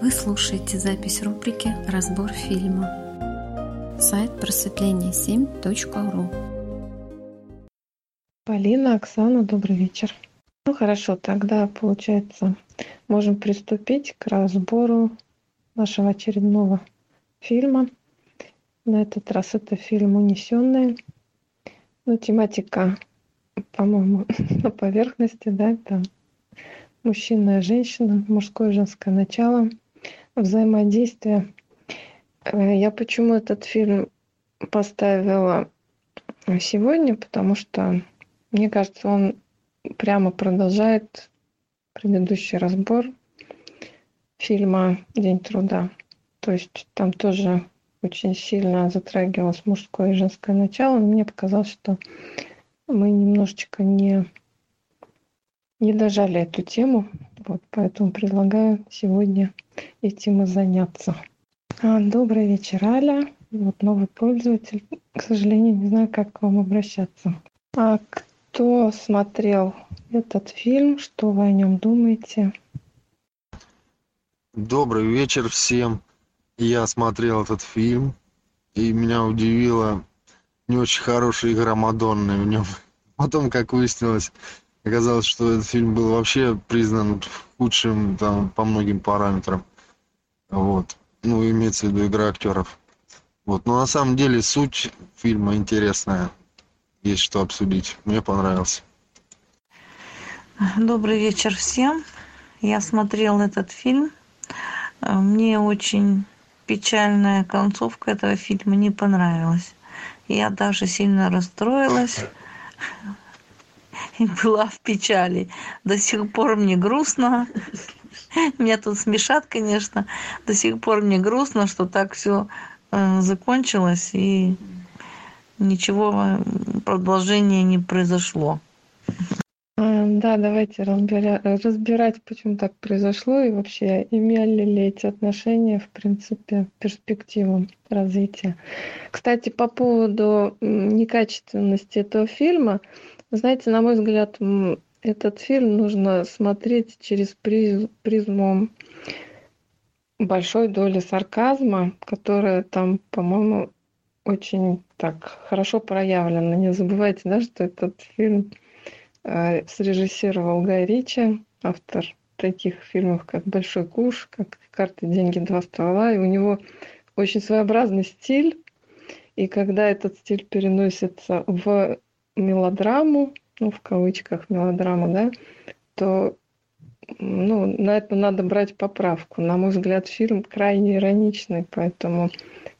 Вы слушаете запись рубрики «Разбор фильма». Сайт просветление7.ру Полина, Оксана, добрый вечер. Ну хорошо, тогда, получается, можем приступить к разбору нашего очередного фильма. На этот раз это фильм «Унесенные». Ну, тематика, по-моему, на поверхности, да, это мужчина и женщина, мужское и женское начало – взаимодействие. Э, я почему этот фильм поставила сегодня, потому что, мне кажется, он прямо продолжает предыдущий разбор фильма «День труда». То есть там тоже очень сильно затрагивалось мужское и женское начало. Мне показалось, что мы немножечко не, не дожали эту тему. Вот, поэтому предлагаю сегодня этим и заняться. А, добрый вечер, Аля. Вот новый пользователь. К сожалению, не знаю, как к вам обращаться. А кто смотрел этот фильм? Что вы о нем думаете? Добрый вечер всем. Я смотрел этот фильм, и меня удивила не очень хорошая игра Мадонны в нем. Потом, как выяснилось, оказалось, что этот фильм был вообще признан худшим там, по многим параметрам. Вот. Ну, имеется в виду игра актеров. Вот. Но на самом деле суть фильма интересная. Есть что обсудить. Мне понравился. Добрый вечер всем. Я смотрел этот фильм. Мне очень печальная концовка этого фильма не понравилась. Я даже сильно расстроилась и была в печали. До сих пор мне грустно. Меня тут смешат, конечно. До сих пор мне грустно, что так все э, закончилось и ничего продолжения не произошло. А, да, давайте разбирать, разбирать, почему так произошло и вообще имели ли эти отношения, в принципе, перспективу развития. Кстати, по поводу некачественности этого фильма, знаете, на мой взгляд, этот фильм нужно смотреть через призму большой доли сарказма, которая там, по-моему, очень так хорошо проявлена. Не забывайте, да, что этот фильм э, срежиссировал Гай Ричи, автор таких фильмов, как «Большой куш», как «Карты, деньги, два ствола». И у него очень своеобразный стиль. И когда этот стиль переносится в мелодраму, ну, в кавычках мелодраму, да, то ну, на это надо брать поправку. На мой взгляд, фильм крайне ироничный, поэтому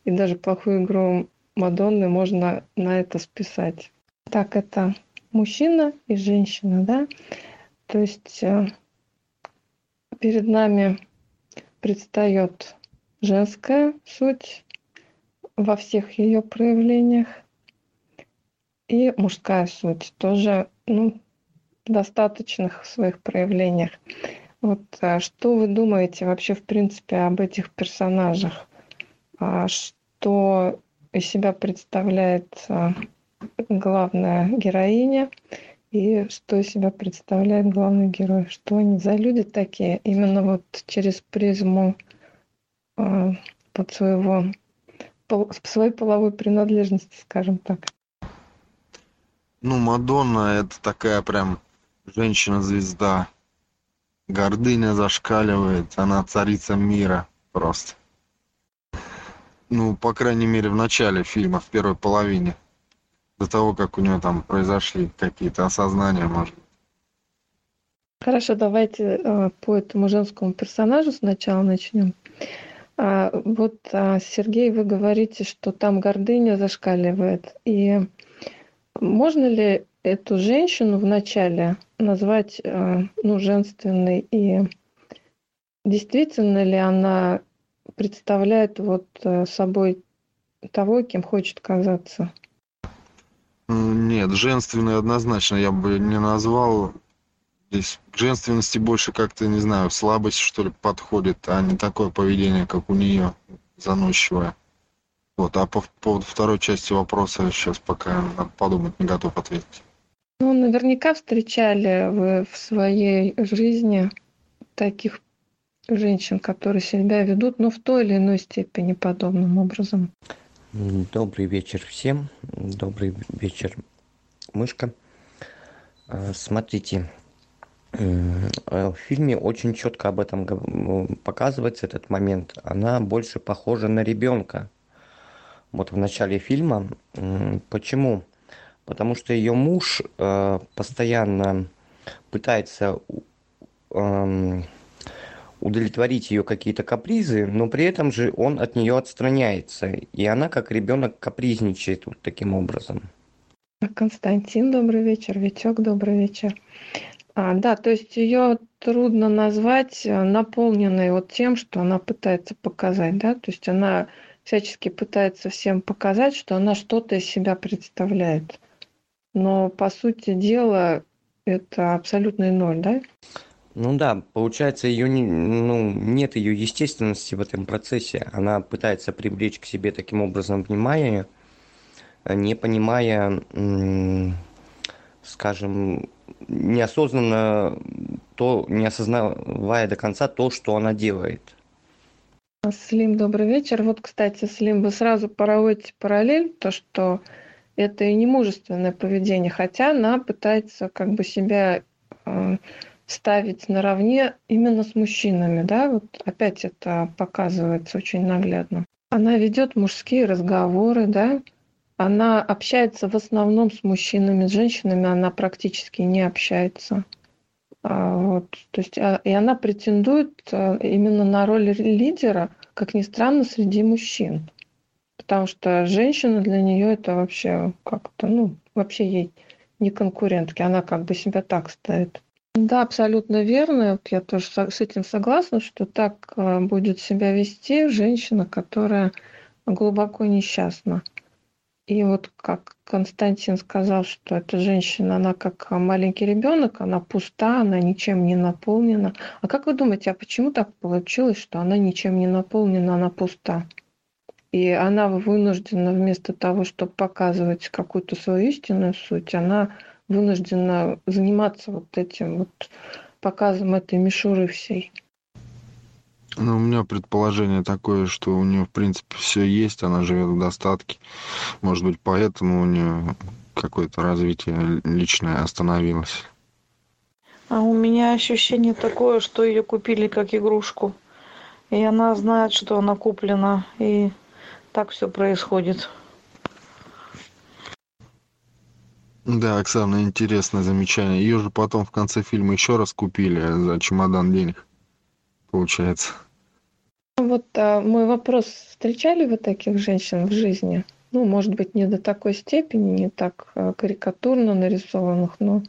и даже плохую игру Мадонны можно на это списать. Так, это мужчина и женщина, да? То есть э, перед нами предстает женская суть во всех ее проявлениях – и мужская суть тоже ну, в достаточных своих проявлениях. Вот а что вы думаете вообще в принципе об этих персонажах? А что из себя представляет а, главная героиня и что из себя представляет главный герой? Что они за люди такие? Именно вот через призму под своего своей половой принадлежности, скажем так. Ну, Мадонна это такая прям женщина-звезда. Гордыня зашкаливает, она царица мира просто. Ну, по крайней мере, в начале фильма, в первой половине. До того, как у нее там произошли какие-то осознания, может Хорошо, давайте э, по этому женскому персонажу сначала начнем. А, вот, а, Сергей, вы говорите, что там гордыня зашкаливает. И можно ли эту женщину вначале назвать э, ну, женственной и действительно ли она представляет вот э, собой того, кем хочет казаться? Нет, женственной однозначно я бы не назвал. Здесь к женственности больше как-то, не знаю, слабость, что ли, подходит, а не такое поведение, как у нее, заносчивое. Вот, а по поводу второй части вопроса сейчас пока надо подумать, не готов ответить. Ну, наверняка встречали вы в своей жизни таких женщин, которые себя ведут, ну, в той или иной степени подобным образом. Добрый вечер всем. Добрый вечер, мышка. А, смотрите, э, в фильме очень четко об этом показывается этот момент. Она больше похожа на ребенка. Вот в начале фильма. Почему? Потому что ее муж э, постоянно пытается эм, удовлетворить ее какие-то капризы, но при этом же он от нее отстраняется, и она как ребенок капризничает вот таким образом. Константин, добрый вечер. Витек, добрый вечер. А, да, то есть ее трудно назвать э, наполненной вот тем, что она пытается показать, да, то есть она всячески пытается всем показать, что она что-то из себя представляет. Но по сути дела это абсолютный ноль, да? Ну да, получается, ее не, ну, нет ее естественности в этом процессе. Она пытается привлечь к себе таким образом внимание, не понимая, скажем, неосознанно то, не осознавая до конца то, что она делает. Слим, добрый вечер. Вот, кстати, Слим, вы сразу проводите параллель, то, что это и не мужественное поведение, хотя она пытается как бы себя э, ставить наравне именно с мужчинами, да, вот опять это показывается очень наглядно. Она ведет мужские разговоры, да, она общается в основном с мужчинами, с женщинами она практически не общается. А, вот, то есть, а, и она претендует а, именно на роль лидера, как ни странно, среди мужчин. Потому что женщина для нее это вообще как-то, ну, вообще ей не конкурентки, она как бы себя так ставит. Да, абсолютно верно. Я тоже с этим согласна, что так будет себя вести женщина, которая глубоко несчастна. И вот как Константин сказал, что эта женщина, она как маленький ребенок, она пуста, она ничем не наполнена. А как вы думаете, а почему так получилось, что она ничем не наполнена, она пуста? И она вынуждена вместо того, чтобы показывать какую-то свою истинную суть, она вынуждена заниматься вот этим вот показом этой мишуры всей. Ну, у меня предположение такое, что у нее, в принципе, все есть, она живет в достатке. Может быть, поэтому у нее какое-то развитие личное остановилось. А у меня ощущение такое, что ее купили как игрушку. И она знает, что она куплена. И так все происходит. Да, Оксана, интересное замечание. Ее же потом в конце фильма еще раз купили за чемодан денег, получается. Вот а, мой вопрос. Встречали вы таких женщин в жизни? Ну, может быть, не до такой степени, не так а, карикатурно нарисованных, но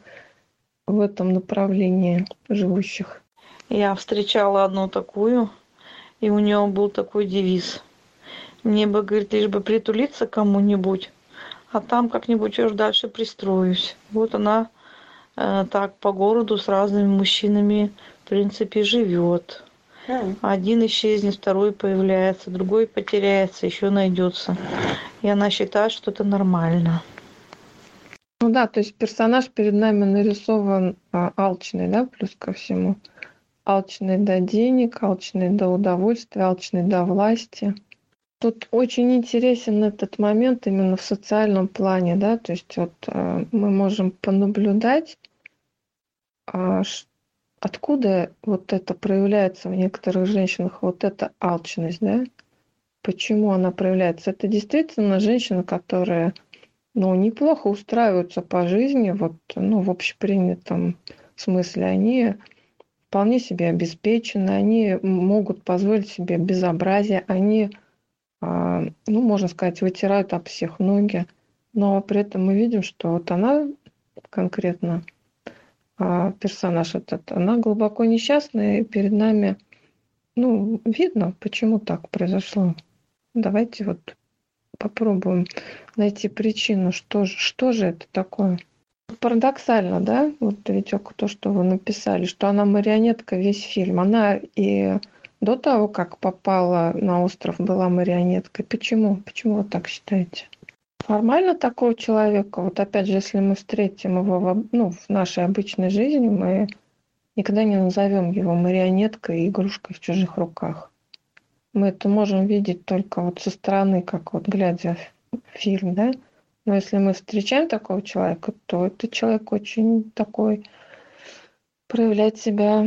в этом направлении живущих. Я встречала одну такую, и у нее был такой девиз. Мне бы, говорит, лишь бы притулиться кому-нибудь, а там как-нибудь уже дальше пристроюсь. Вот она э, так по городу с разными мужчинами, в принципе, живет. Один исчезнет, второй появляется, другой потеряется, еще найдется. И она считает, что это нормально. Ну да, то есть персонаж перед нами нарисован а, алчный, да, плюс ко всему. Алчный до денег, алчный до удовольствия, алчный до власти. Тут очень интересен этот момент именно в социальном плане, да, то есть вот э, мы можем понаблюдать, э, откуда вот это проявляется в некоторых женщинах, вот эта алчность, да, почему она проявляется. Это действительно женщины, которые, ну, неплохо устраиваются по жизни, вот, ну, в общепринятом смысле, они вполне себе обеспечены, они могут позволить себе безобразие, они а, ну, можно сказать, вытирают об всех ноги. Но при этом мы видим, что вот она конкретно, персонаж этот, она глубоко несчастная, и перед нами, ну, видно, почему так произошло. Давайте вот попробуем найти причину, что же, что же это такое. Парадоксально, да, вот ведь то, что вы написали, что она марионетка весь фильм. Она и до того, как попала на остров, была марионеткой. Почему? Почему вы так считаете? Формально такого человека, вот опять же, если мы встретим его в, ну, в нашей обычной жизни, мы никогда не назовем его марионеткой и игрушкой в чужих руках. Мы это можем видеть только вот со стороны, как вот глядя фильм, да. Но если мы встречаем такого человека, то этот человек очень такой проявляет себя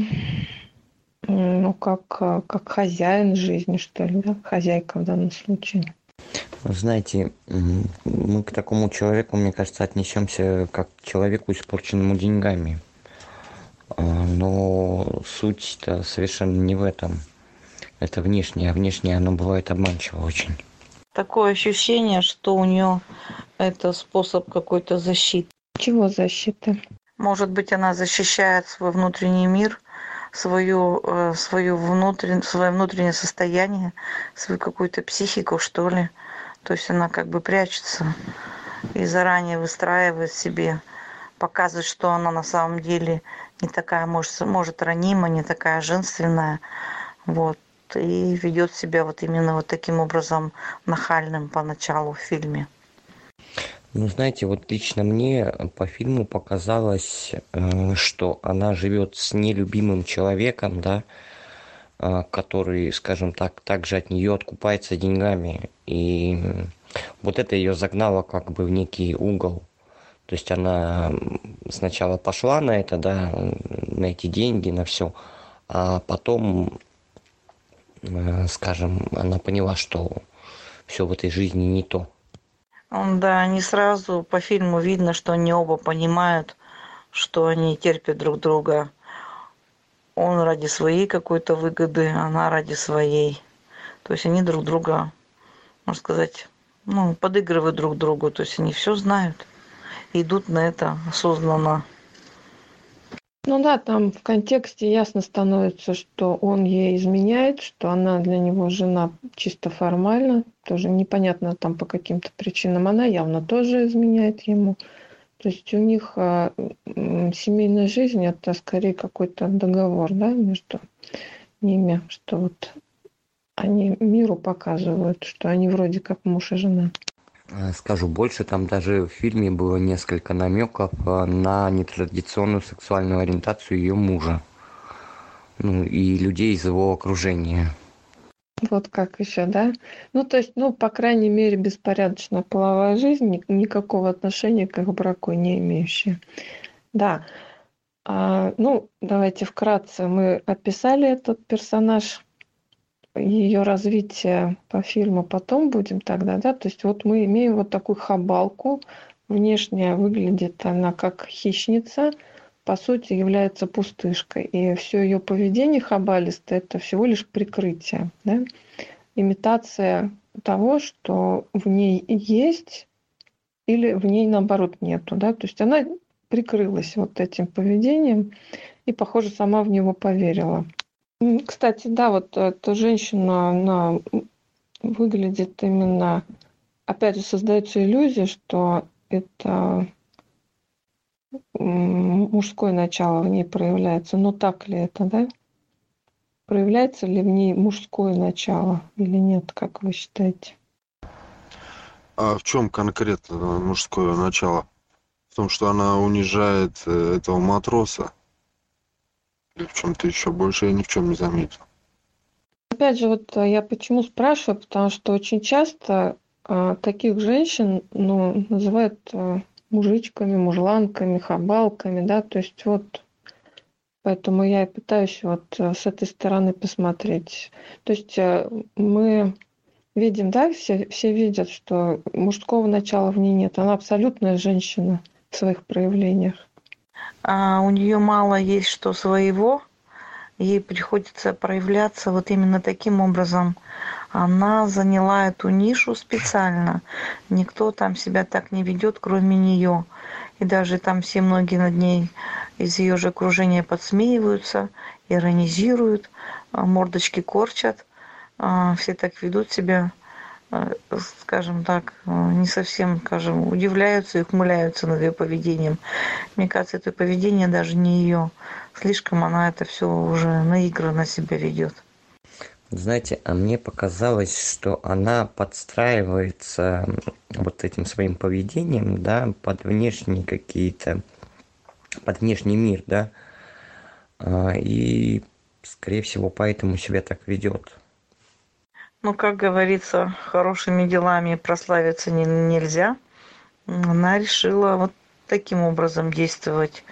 ну, как, как хозяин жизни, что ли, да? хозяйка в данном случае. Знаете, мы к такому человеку, мне кажется, отнесемся как к человеку, испорченному деньгами. А, но суть-то совершенно не в этом. Это внешнее, а внешнее оно бывает обманчиво очень. Такое ощущение, что у нее это способ какой-то защиты. Чего защиты? Может быть, она защищает свой внутренний мир, свою, э, свою внутрен, свое внутреннее состояние, свою какую-то психику, что ли. То есть она как бы прячется и заранее выстраивает себе, показывает, что она на самом деле не такая, может, может ранима, не такая женственная. Вот. И ведет себя вот именно вот таким образом нахальным поначалу в фильме. Ну, знаете, вот лично мне по фильму показалось, э, что она живет с нелюбимым человеком, да, который, скажем так, также от нее откупается деньгами. И вот это ее загнало как бы в некий угол. То есть она сначала пошла на это, да, на эти деньги, на все, а потом, скажем, она поняла, что все в этой жизни не то. Да, не сразу по фильму видно, что они оба понимают, что они терпят друг друга. Он ради своей какой-то выгоды, она ради своей. То есть они друг друга, можно сказать, ну, подыгрывают друг другу. То есть они все знают, идут на это осознанно. Ну да, там в контексте ясно становится, что он ей изменяет, что она для него жена чисто формально, тоже непонятно там по каким-то причинам. Она явно тоже изменяет ему. То есть у них а, семейная жизнь это скорее какой-то договор, да, между ними, что вот они миру показывают, что они вроде как муж и жена. Э, скажу больше, там даже в фильме было несколько намеков э, на нетрадиционную сексуальную ориентацию ее мужа. Ну, и людей из его окружения. Вот как еще, да? Ну, то есть, ну, по крайней мере, беспорядочная половая жизнь, никакого отношения к их браку не имеющая. Да. А, ну, давайте вкратце мы описали этот персонаж ее развитие по фильму потом будем тогда, да, то есть вот мы имеем вот такую хабалку, внешне выглядит она как хищница, по сути является пустышкой, и все ее поведение хабалистое это всего лишь прикрытие, да, имитация того, что в ней есть или в ней наоборот нету, да, то есть она прикрылась вот этим поведением и, похоже, сама в него поверила. Кстати, да, вот эта женщина, она выглядит именно, опять же, создается иллюзия, что это мужское начало в ней проявляется. Но так ли это, да? Проявляется ли в ней мужское начало или нет, как вы считаете? А в чем конкретно мужское начало? В том, что она унижает э, этого матроса? или в чем-то еще больше я ни в чем не заметил. Опять же, вот э, я почему спрашиваю, потому что очень часто э, таких женщин ну, называют э, мужичками, мужланками, хабалками, да, то есть вот. Поэтому я и пытаюсь вот э, с этой стороны посмотреть. То есть э, мы видим, да, все, все видят, что мужского начала в ней нет, она абсолютная женщина в своих проявлениях. А у нее мало есть что своего, ей приходится проявляться вот именно таким образом. Она заняла эту нишу специально. Никто там себя так не ведет, кроме нее. И даже там все многие над ней из ее же окружения подсмеиваются, иронизируют, а, мордочки корчат. А, все так ведут себя скажем так, э, не совсем, скажем, удивляются и ухмыляются над ее поведением. Мне кажется, это поведение даже не ее. Слишком она это все уже наигранно себя ведет. Знаете, а мне показалось, что она подстраивается вот этим своим поведением, да, под внешние какие-то, под внешний мир, да, и, скорее всего, поэтому себя так ведет. Ну, как говорится, хорошими делами прославиться не, нельзя. Она решила вот таким образом действовать.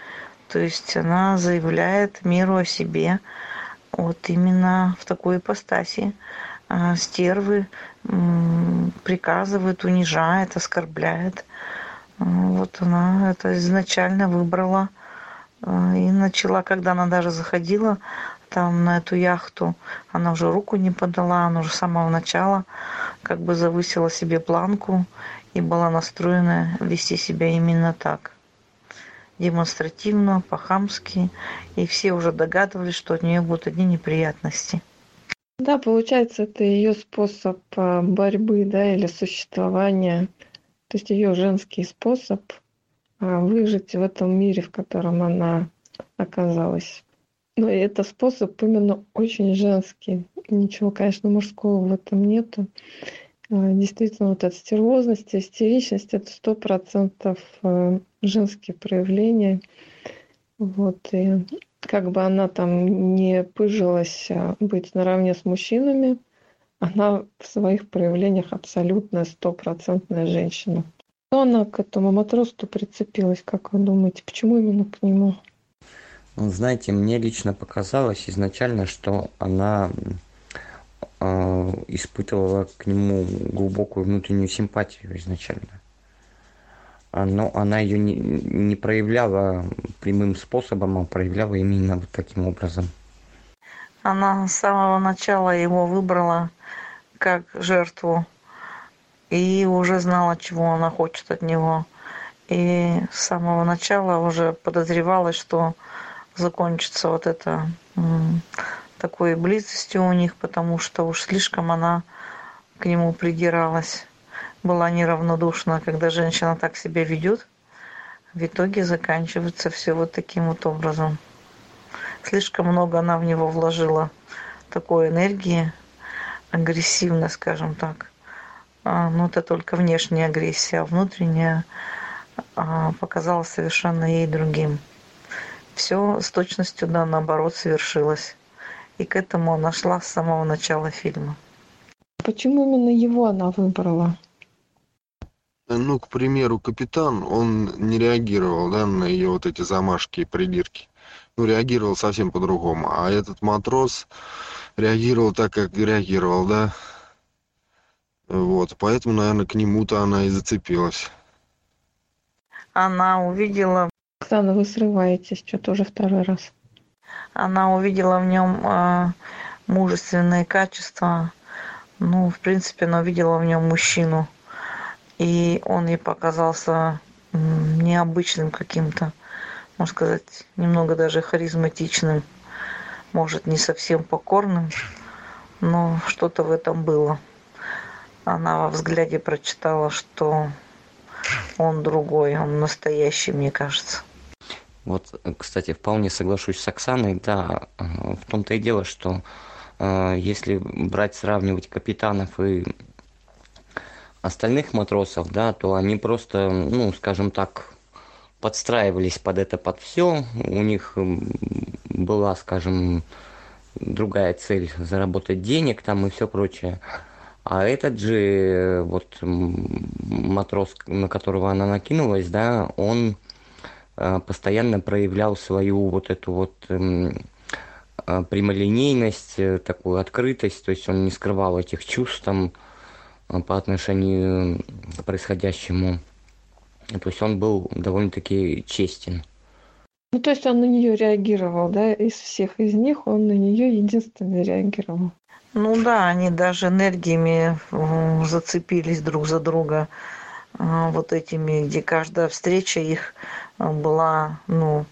То есть она заявляет миру о себе вот именно в такой ипостаси. А стервы приказывает, унижает, оскорбляет. Вот она это изначально выбрала а, и начала, когда она даже заходила там на эту яхту, она уже руку не подала, она уже с самого начала как бы завысила себе планку и была настроена вести себя именно так демонстративно, по-хамски, и все уже догадывались, что от нее будут одни неприятности. Да, получается, это ее способ а, борьбы, да, или существования, то есть ее женский способ а, выжить в этом мире, в котором она оказалась. Но это способ именно очень женский. Ничего, конечно, мужского в этом нету. А, действительно, вот эта стервозность, истеричность – это сто процентов э, женские проявления. Вот, и как бы она там не пыжилась а, быть наравне с мужчинами, она в своих проявлениях абсолютно стопроцентная женщина. Что она к этому матросу прицепилась, как вы думаете? Почему именно к нему? Знаете, мне лично показалось изначально, что она э, испытывала к нему глубокую внутреннюю симпатию изначально. А, но она ее не, не проявляла прямым способом, а проявляла именно вот таким образом. Она с самого начала его выбрала как жертву и уже знала, чего она хочет от него. И с самого начала уже подозревала, что закончится вот это такой близостью у них, потому что уж слишком она к нему придиралась была неравнодушна, когда женщина так себя ведет, в итоге заканчивается все вот таким вот образом. Слишком много она в него вложила такой энергии, агрессивно, скажем так. А, но это только внешняя агрессия, а внутренняя а, показалась совершенно ей другим. Все с точностью да, наоборот совершилось. И к этому она шла с самого начала фильма. Почему именно его она выбрала? ну, к примеру, капитан, он не реагировал, да, на ее вот эти замашки и придирки. Ну, реагировал совсем по-другому. А этот матрос реагировал так, как реагировал, да. Вот, поэтому, наверное, к нему-то она и зацепилась. Она увидела... Оксана, вы срываетесь, что-то уже второй раз. Она увидела в нем э, мужественные качества. Ну, в принципе, она увидела в нем мужчину и он ей показался необычным каким-то, можно сказать, немного даже харизматичным, может, не совсем покорным, но что-то в этом было. Она во взгляде прочитала, что он другой, он настоящий, мне кажется. Вот, кстати, вполне соглашусь с Оксаной, да, в том-то и дело, что э, если брать, сравнивать капитанов и остальных матросов, да, то они просто, ну, скажем так, подстраивались под это, под все. У них была, скажем, другая цель заработать денег там и все прочее. А этот же вот матрос, на которого она накинулась, да, он э, постоянно проявлял свою вот эту вот э, прямолинейность, э, такую открытость, то есть он не скрывал этих чувств там, по отношению к происходящему. То есть он был довольно-таки честен. Ну, то есть он на нее реагировал, да? Из всех из них он на нее единственный реагировал. Ну да, они даже энергиями зацепились друг за друга вот этими, где каждая встреча их а, была, ну,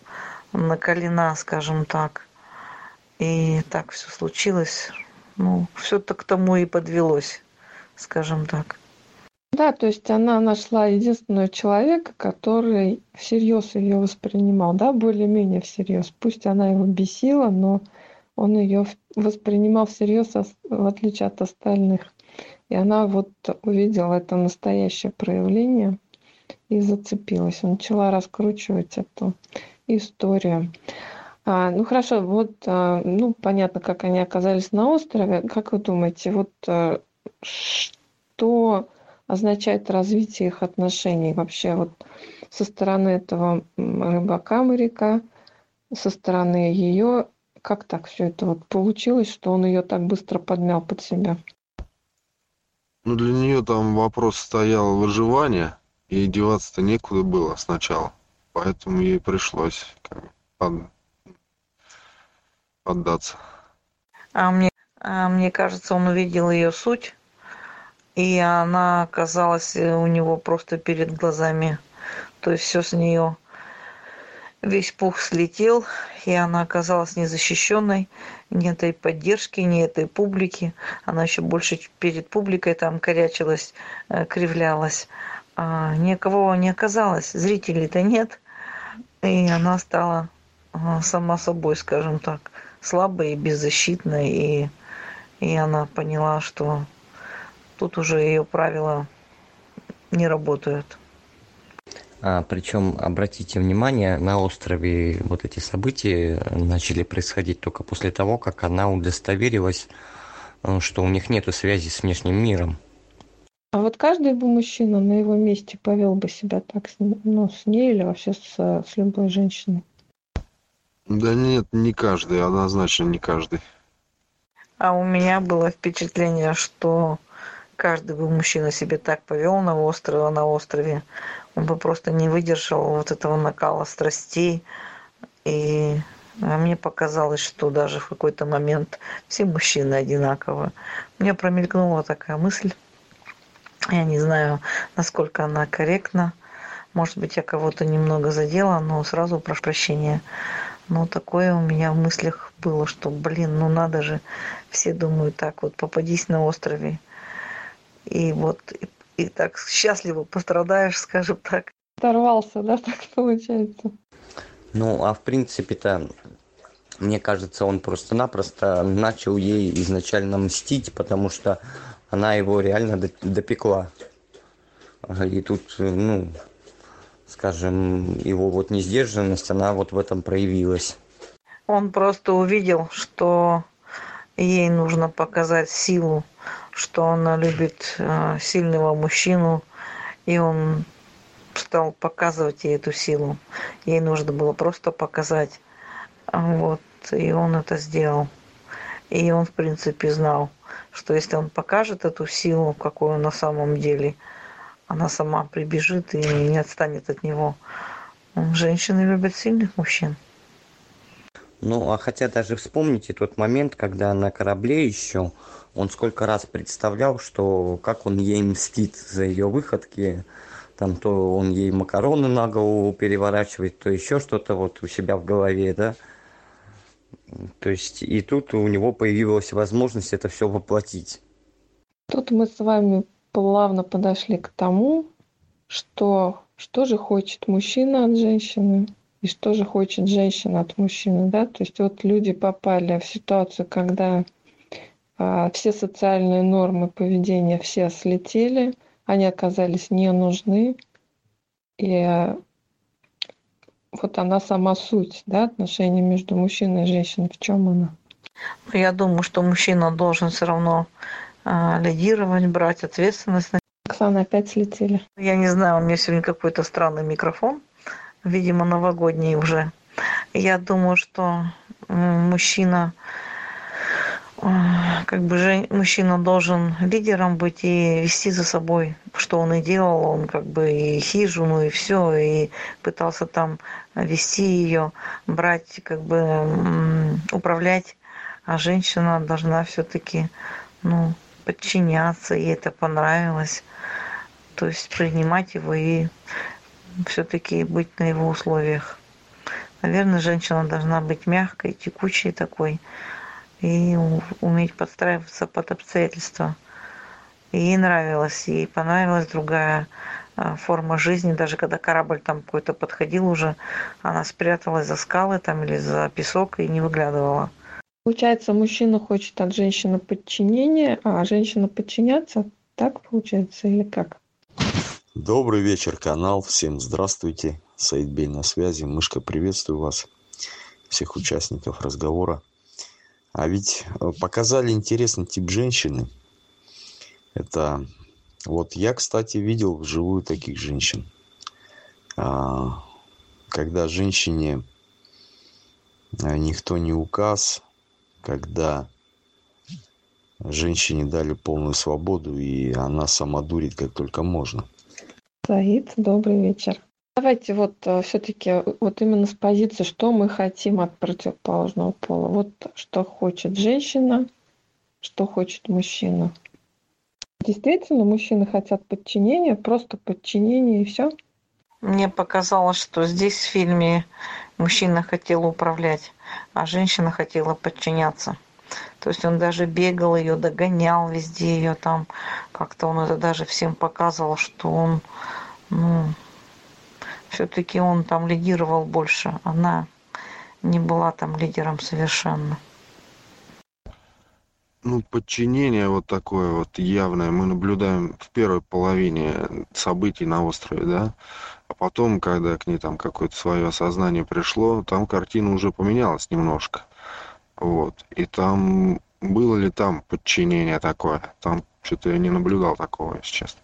накалена, скажем так. И так все случилось. Ну, все-то к тому и подвелось скажем так. Да, то есть она нашла единственного человека, который всерьез ее воспринимал, да, более-менее всерьез. Пусть она его бесила, но он ее воспринимал всерьез, в отличие от остальных. И она вот увидела это настоящее проявление и зацепилась. Начала раскручивать эту историю. А, ну хорошо, вот, а, ну понятно, как они оказались на острове. Как вы думаете, вот а, что означает развитие их отношений вообще вот со стороны этого рыбака моряка, со стороны ее, как так все это вот получилось, что он ее так быстро подмял под себя? Ну, для нее там вопрос стоял выживания, и деваться-то некуда было сначала. Поэтому ей пришлось как бы, под... поддаться. А мне, а мне кажется, он увидел ее суть, и она оказалась у него просто перед глазами. То есть все с нее, весь пух слетел, и она оказалась незащищенной, ни этой поддержки, ни этой публики. Она еще больше перед публикой там корячилась, э, кривлялась. А никого не оказалось, зрителей-то нет. И она стала а, сама собой, скажем так, слабой и беззащитной. И, и она поняла, что тут уже ее правила не работают. А, причем, обратите внимание, на острове вот эти события начали происходить только после того, как она удостоверилась, э, что у них нет связи с внешним миром. А вот каждый бы мужчина на его месте повел бы себя так ну, с ней или вообще с, с любой женщиной? Да нет, не каждый, однозначно не каждый. А у меня было впечатление, что каждый бы мужчина себе так повел на острове, на острове, он бы просто не выдержал вот этого накала страстей. И а мне показалось, что даже в какой-то момент все мужчины одинаковы. Мне промелькнула такая мысль. Я не знаю, насколько она корректна. Может быть, я кого-то немного задела, но сразу прошу прощения. Но такое у меня в мыслях было, что, блин, ну надо же, все думают так, вот попадись на острове, и вот и, и так счастливо пострадаешь, скажем так. Оторвался, да, так получается? Ну, а в принципе-то, мне кажется, он просто-напросто начал ей изначально мстить, потому что она его реально допекла. И тут, ну, скажем, его вот несдержанность, она вот в этом проявилась. Он просто увидел, что ей нужно показать силу что она любит э, сильного мужчину, и он стал показывать ей эту силу. Ей нужно было просто показать. Вот, и он это сделал. И он, в принципе, знал, что если он покажет эту силу, какую на самом деле, она сама прибежит и не отстанет от него. Женщины любят сильных мужчин. Ну, а хотя даже вспомните тот момент, когда на корабле еще он сколько раз представлял, что как он ей мстит за ее выходки, там то он ей макароны на голову переворачивает, то еще что-то вот у себя в голове, да. То есть и тут у него появилась возможность это все воплотить. Тут мы с вами плавно подошли к тому, что что же хочет мужчина от женщины и что же хочет женщина от мужчины, да? То есть вот люди попали в ситуацию, когда все социальные нормы поведения все слетели, они оказались не нужны. И а, вот она сама суть, да, отношения между мужчиной и женщиной, в чем она? Ну, я думаю, что мужчина должен все равно э, лидировать, брать ответственность. Оксана, опять слетели. Я не знаю, у меня сегодня какой-то странный микрофон, видимо, новогодний уже. Я думаю, что мужчина как бы же мужчина должен лидером быть и вести за собой, что он и делал, он как бы и хижину, и все, и пытался там вести ее, брать, как бы управлять, а женщина должна все-таки, ну, подчиняться, ей это понравилось, то есть принимать его и все-таки быть на его условиях. Наверное, женщина должна быть мягкой, текучей такой, и уметь подстраиваться под обстоятельства. И ей нравилось, ей понравилась другая а, форма жизни, даже когда корабль там какой-то подходил уже, она спряталась за скалы там или за песок и не выглядывала. Получается, мужчина хочет от женщины подчинения, а женщина подчиняться? Так получается или как? Добрый вечер, канал. Всем здравствуйте. Саид Бей на связи. Мышка, приветствую вас. всех участников разговора. А ведь э, показали интересный тип женщины. Это вот я, кстати, видел вживую таких женщин. А, когда женщине э, никто не указ, когда женщине дали полную свободу, и она сама дурит как только можно. Саид, добрый вечер. Давайте вот э, все-таки вот именно с позиции, что мы хотим от противоположного пола. Вот что хочет женщина, что хочет мужчина. Действительно, мужчины хотят подчинения, просто подчинения и все. Мне показалось, что здесь в фильме мужчина хотел управлять, а женщина хотела подчиняться. То есть он даже бегал ее, догонял везде ее там. Как-то он это даже всем показывал, что он, ну, все-таки он там лидировал больше. Она не была там лидером совершенно. Ну, подчинение вот такое вот явное мы наблюдаем в первой половине событий на острове, да. А потом, когда к ней там какое-то свое осознание пришло, там картина уже поменялась немножко. Вот. И там было ли там подчинение такое? Там что-то я не наблюдал такого, если честно.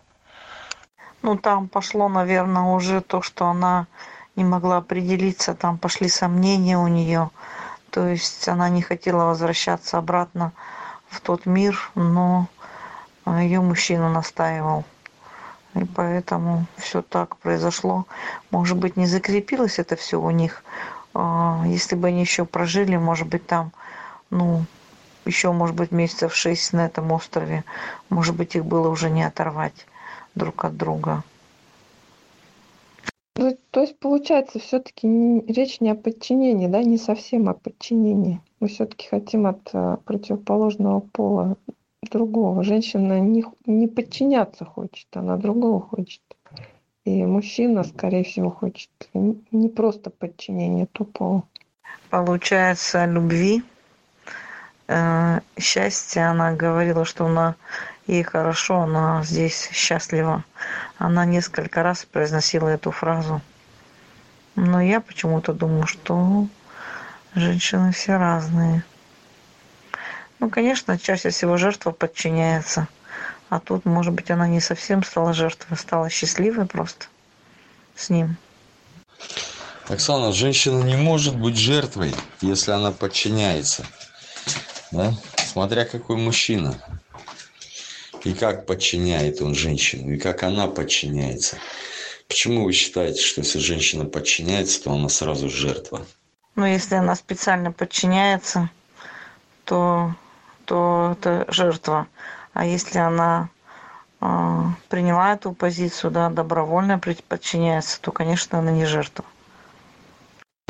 Ну, там пошло, наверное, уже то, что она не могла определиться, там пошли сомнения у нее. То есть она не хотела возвращаться обратно в тот мир, но ее мужчина настаивал. И поэтому все так произошло. Может быть, не закрепилось это все у них. А, если бы они еще прожили, может быть, там, ну, еще, может быть, месяцев шесть на этом острове, может быть, их было уже не оторвать друг от друга. Ну, то есть, получается, все-таки речь не о подчинении, да, не совсем о подчинении. Мы все-таки хотим от а, противоположного пола другого. Женщина не, не подчиняться хочет, она другого хочет. И мужчина, скорее всего, хочет не просто подчинение тупого. Получается, любви, э, счастья. Она говорила, что она ей хорошо, она здесь счастлива. Она несколько раз произносила эту фразу. Но я почему-то думаю, что женщины все разные. Ну, конечно, чаще всего жертва подчиняется. А тут, может быть, она не совсем стала жертвой, стала счастливой просто с ним. Оксана, женщина не может быть жертвой, если она подчиняется. Да? Смотря какой мужчина. И как подчиняет он женщину, и как она подчиняется. Почему вы считаете, что если женщина подчиняется, то она сразу жертва? Ну, если она специально подчиняется, то, то это жертва. А если она э, приняла эту позицию, да, добровольно подчиняется, то, конечно, она не жертва.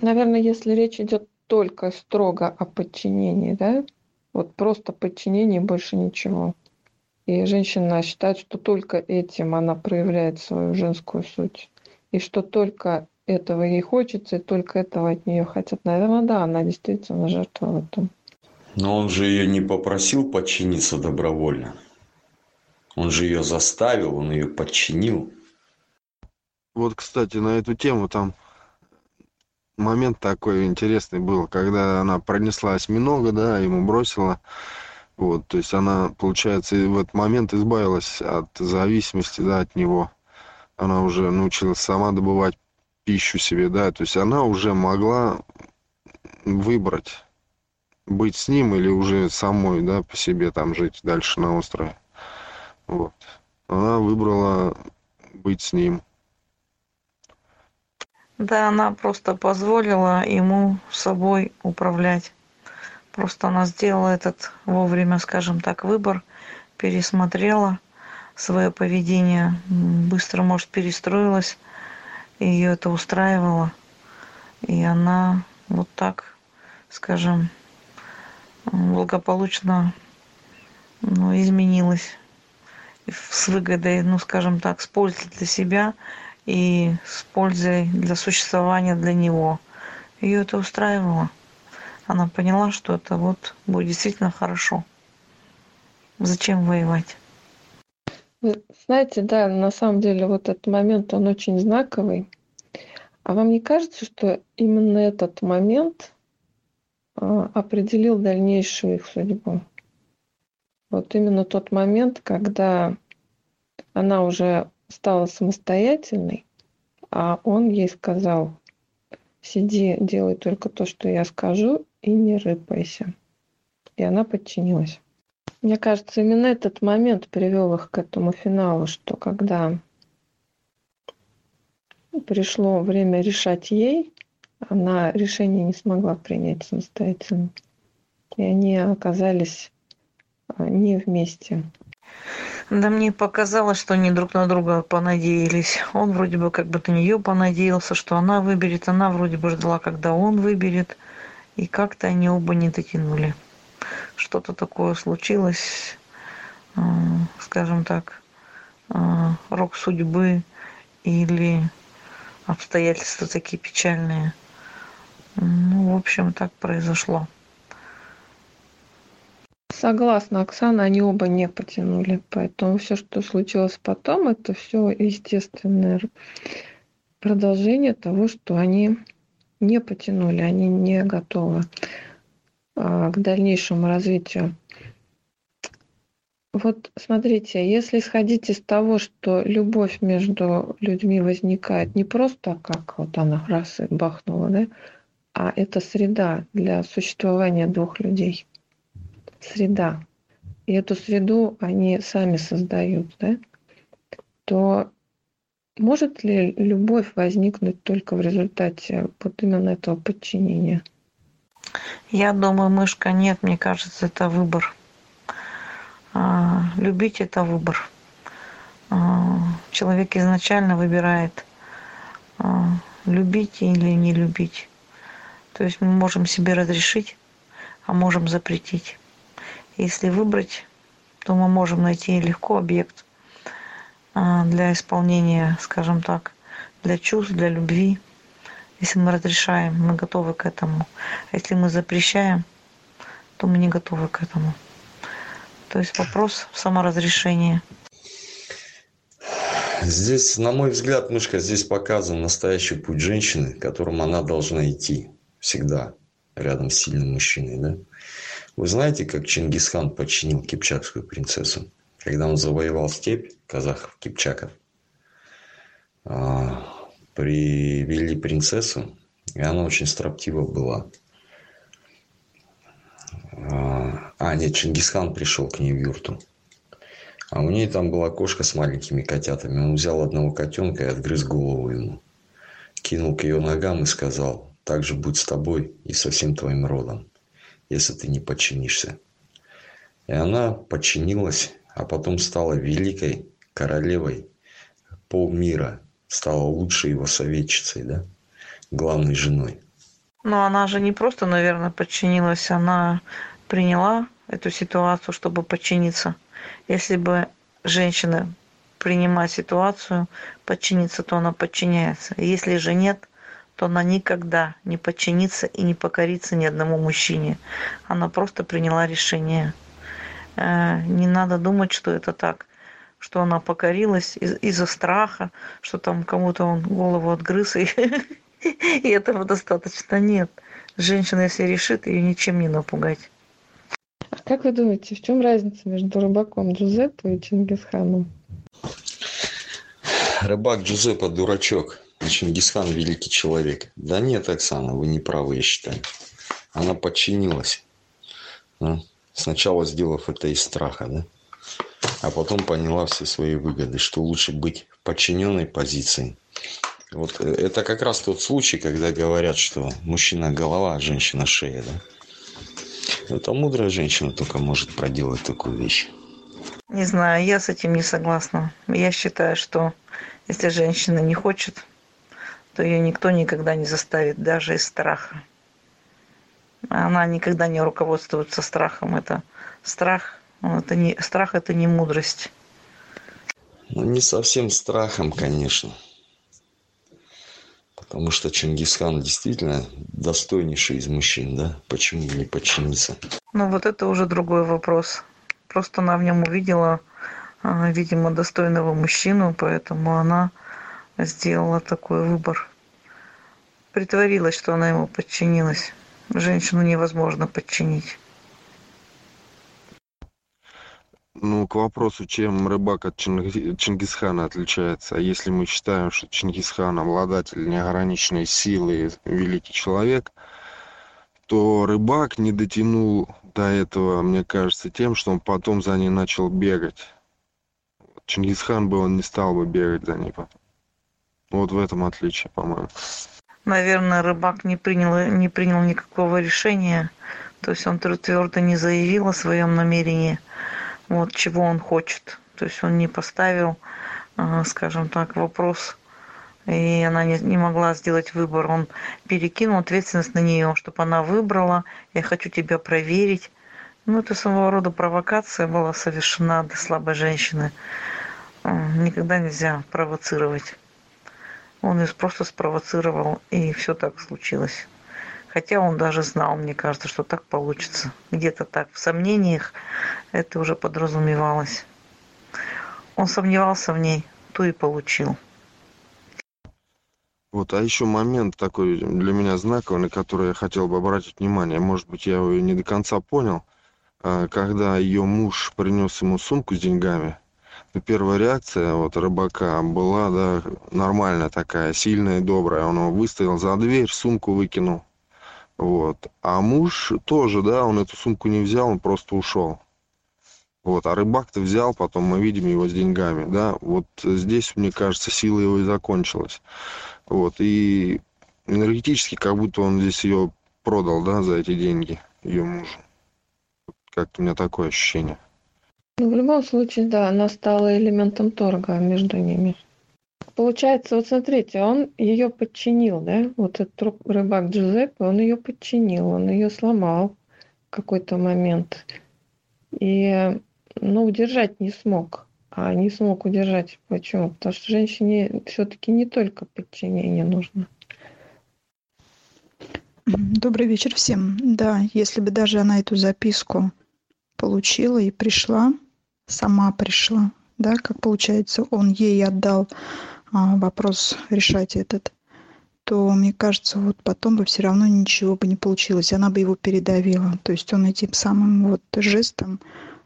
Наверное, если речь идет только строго о подчинении, да, вот просто подчинение, больше ничего. И женщина считает, что только этим она проявляет свою женскую суть. И что только этого ей хочется, и только этого от нее хотят. Наверное, да, она действительно жертва в этом. Но он же ее не попросил подчиниться добровольно. Он же ее заставил, он ее подчинил. Вот, кстати, на эту тему там момент такой интересный был, когда она пронесла осьминога, да, ему бросила. Вот, то есть она, получается, в этот момент избавилась от зависимости, да, от него. Она уже научилась сама добывать пищу себе, да, то есть она уже могла выбрать быть с ним или уже самой, да, по себе там жить дальше на острове. Вот. Она выбрала быть с ним. Да, она просто позволила ему собой управлять. Просто она сделала этот вовремя, скажем так, выбор, пересмотрела свое поведение, быстро, может, перестроилась, ее это устраивало. И она вот так, скажем, благополучно ну, изменилась с выгодой, ну, скажем так, с пользой для себя и с пользой для существования для него. Ее это устраивало. Она поняла, что это вот будет действительно хорошо. Зачем воевать? Вы знаете, да, на самом деле вот этот момент, он очень знаковый. А вам не кажется, что именно этот момент а, определил дальнейшую их судьбу. Вот именно тот момент, когда она уже стала самостоятельной, а он ей сказал, сиди, делай только то, что я скажу, и не рыпайся. И она подчинилась. Мне кажется, именно этот момент привел их к этому финалу, что когда пришло время решать ей, она решение не смогла принять самостоятельно. И они оказались а, не вместе. Да мне показалось, что они друг на друга понадеялись. Он вроде бы как бы на нее понадеялся, что она выберет. Она вроде бы ждала, когда он выберет. И как-то они оба не дотянули что-то такое случилось, э, скажем так, э, рок судьбы или обстоятельства такие печальные. Ну, в общем, так произошло. Согласна, Оксана, они оба не потянули. Поэтому все, что случилось потом, это все естественное продолжение того, что они не потянули, они не готовы. А, к дальнейшему развитию. Вот смотрите, если исходить из того, что любовь между людьми возникает не просто как вот она раз и бахнула, да, а это среда для существования двух людей. Среда. И эту среду они сами создают, да, то может ли любовь возникнуть только в результате вот именно этого подчинения? Я думаю, мышка нет, мне кажется, это выбор. А, любить это выбор. А, человек изначально выбирает а, любить или не любить. То есть мы можем себе разрешить, а можем запретить. Если выбрать, то мы можем найти легко объект для исполнения, скажем так, для чувств, для любви. Если мы разрешаем, мы готовы к этому. А если мы запрещаем, то мы не готовы к этому. То есть вопрос в саморазрешении. Здесь, на мой взгляд, мышка, здесь показан настоящий путь женщины, которым она должна идти всегда рядом с сильным мужчиной. Да? Вы знаете, как Чингисхан подчинил кипчакскую принцессу? Когда он завоевал степь казахов, кипчаков, а, привели принцессу, и она очень строптива была. А, а, нет, Чингисхан пришел к ней в юрту. А у нее там была кошка с маленькими котятами. Он взял одного котенка и отгрыз голову ему. Кинул к ее ногам и сказал, так же будь с тобой и со всем твоим родом, если ты не подчинишься. И она подчинилась, а потом стала великой королевой полмира стала лучшей его советчицей, да, главной женой. Но она же не просто, наверное, подчинилась, она приняла эту ситуацию, чтобы подчиниться. Если бы женщина принимает ситуацию, подчиниться, то она подчиняется. Если же нет, то она никогда не подчинится и не покорится ни одному мужчине. Она просто приняла решение. Э, не надо думать, что это так что она покорилась из- из-за страха, что там кому-то он голову отгрыз, и, и этого достаточно. Нет. Женщина, если решит, ее ничем не напугать. А как вы думаете, в чем разница между рыбаком Джузеппе и Чингисханом? Рыбак Джузеппе дурачок, а Чингисхан великий человек. Да нет, Оксана, вы не правы, я считаю. Она подчинилась. Сначала сделав это из страха, да? а потом поняла все свои выгоды, что лучше быть в подчиненной позиции. Вот э, это как раз тот случай, когда говорят, что мужчина голова, а женщина шея, да? Это мудрая женщина только может проделать такую вещь. Не знаю, я с этим не согласна. Я считаю, что если женщина не хочет, то ее никто никогда не заставит, даже из страха. Она никогда не руководствуется страхом. Это страх ну, это не, страх – это не мудрость. Ну, не совсем страхом, конечно. Потому что Чингисхан действительно достойнейший из мужчин, да? Почему не подчиниться? Ну, вот это уже другой вопрос. Просто она в нем увидела, а, видимо, достойного мужчину, поэтому она сделала такой выбор. Притворилась, что она ему подчинилась. Женщину невозможно подчинить. Ну, к вопросу, чем рыбак от Чинги- Чингисхана отличается. Если мы считаем, что Чингисхан обладатель неограниченной силы, великий человек, то рыбак не дотянул до этого, мне кажется, тем, что он потом за ней начал бегать. Чингисхан бы он не стал бы бегать за ней потом. Вот в этом отличие, по-моему. Наверное, рыбак не принял, не принял никакого решения. То есть он твердо не заявил о своем намерении, вот чего он хочет. То есть он не поставил, а, скажем так, вопрос, и она не, не могла сделать выбор. Он перекинул ответственность на нее, чтобы она выбрала. Я хочу тебя проверить. Ну, это своего рода провокация была совершена для слабой женщины. Никогда нельзя провоцировать. Он ее просто спровоцировал, и все так случилось. Хотя он даже знал, мне кажется, что так получится. Где-то так, в сомнениях это уже подразумевалось. Он сомневался в ней, то и получил. Вот, а еще момент такой для меня знаковый, на который я хотел бы обратить внимание. Может быть, я его не до конца понял. А, Когда ее муж принес ему сумку с деньгами, первая реакция вот рыбака была, да, нормальная такая, сильная добрая. Он его выставил за дверь, сумку выкинул. Вот. А муж тоже, да, он эту сумку не взял, он просто ушел. Вот, а рыбак-то взял, потом мы видим его с деньгами, да. Вот здесь, мне кажется, сила его и закончилась. Вот, и энергетически как будто он здесь ее продал, да, за эти деньги, ее мужу. Как-то у меня такое ощущение. Ну, в любом случае, да, она стала элементом торга между ними. Получается, вот смотрите, он ее подчинил, да? Вот этот рыбак Джузеппе, он ее подчинил, он ее сломал в какой-то момент. И, ну, удержать не смог. А не смог удержать. Почему? Потому что женщине все-таки не только подчинение нужно. Добрый вечер всем. Да, если бы даже она эту записку получила и пришла, сама пришла, да, как получается, он ей отдал а, вопрос решать этот, то, мне кажется, вот потом бы все равно ничего бы не получилось, она бы его передавила. То есть он этим самым вот жестом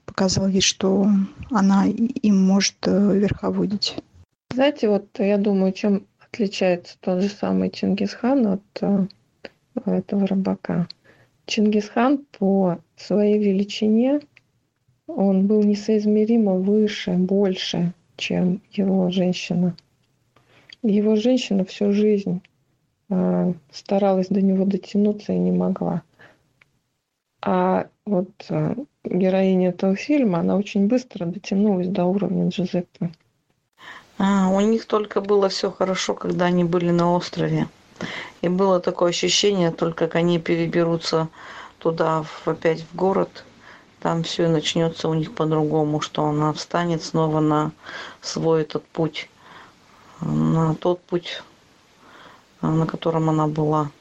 показал ей, что она им может э, верховодить. Знаете, вот я думаю, чем отличается тот же самый Чингисхан от э, этого рыбака. Чингисхан по своей величине, он был несоизмеримо выше, больше, чем его женщина. Его женщина всю жизнь э, старалась до него дотянуться и не могла. А вот э, героиня этого фильма, она очень быстро дотянулась до уровня Джузеппе. А, у них только было все хорошо, когда они были на острове. И было такое ощущение, только как они переберутся туда, в- опять в город, там все начнется у них по-другому, что она встанет снова на свой этот путь, на тот путь, а, на котором она была.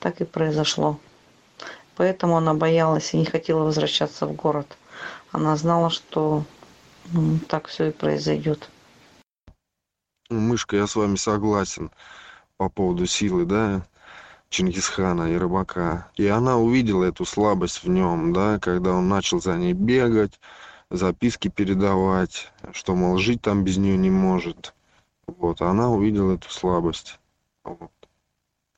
Так и произошло. Поэтому она боялась и не хотела возвращаться в город. Она знала, что так все и произойдет. Мышка, я с вами согласен по поводу силы, да, Чингисхана и рыбака. И она увидела эту слабость в нем, да, когда он начал за ней бегать, записки передавать, что, мол, жить там без нее не может. Вот, она увидела эту слабость. Вот.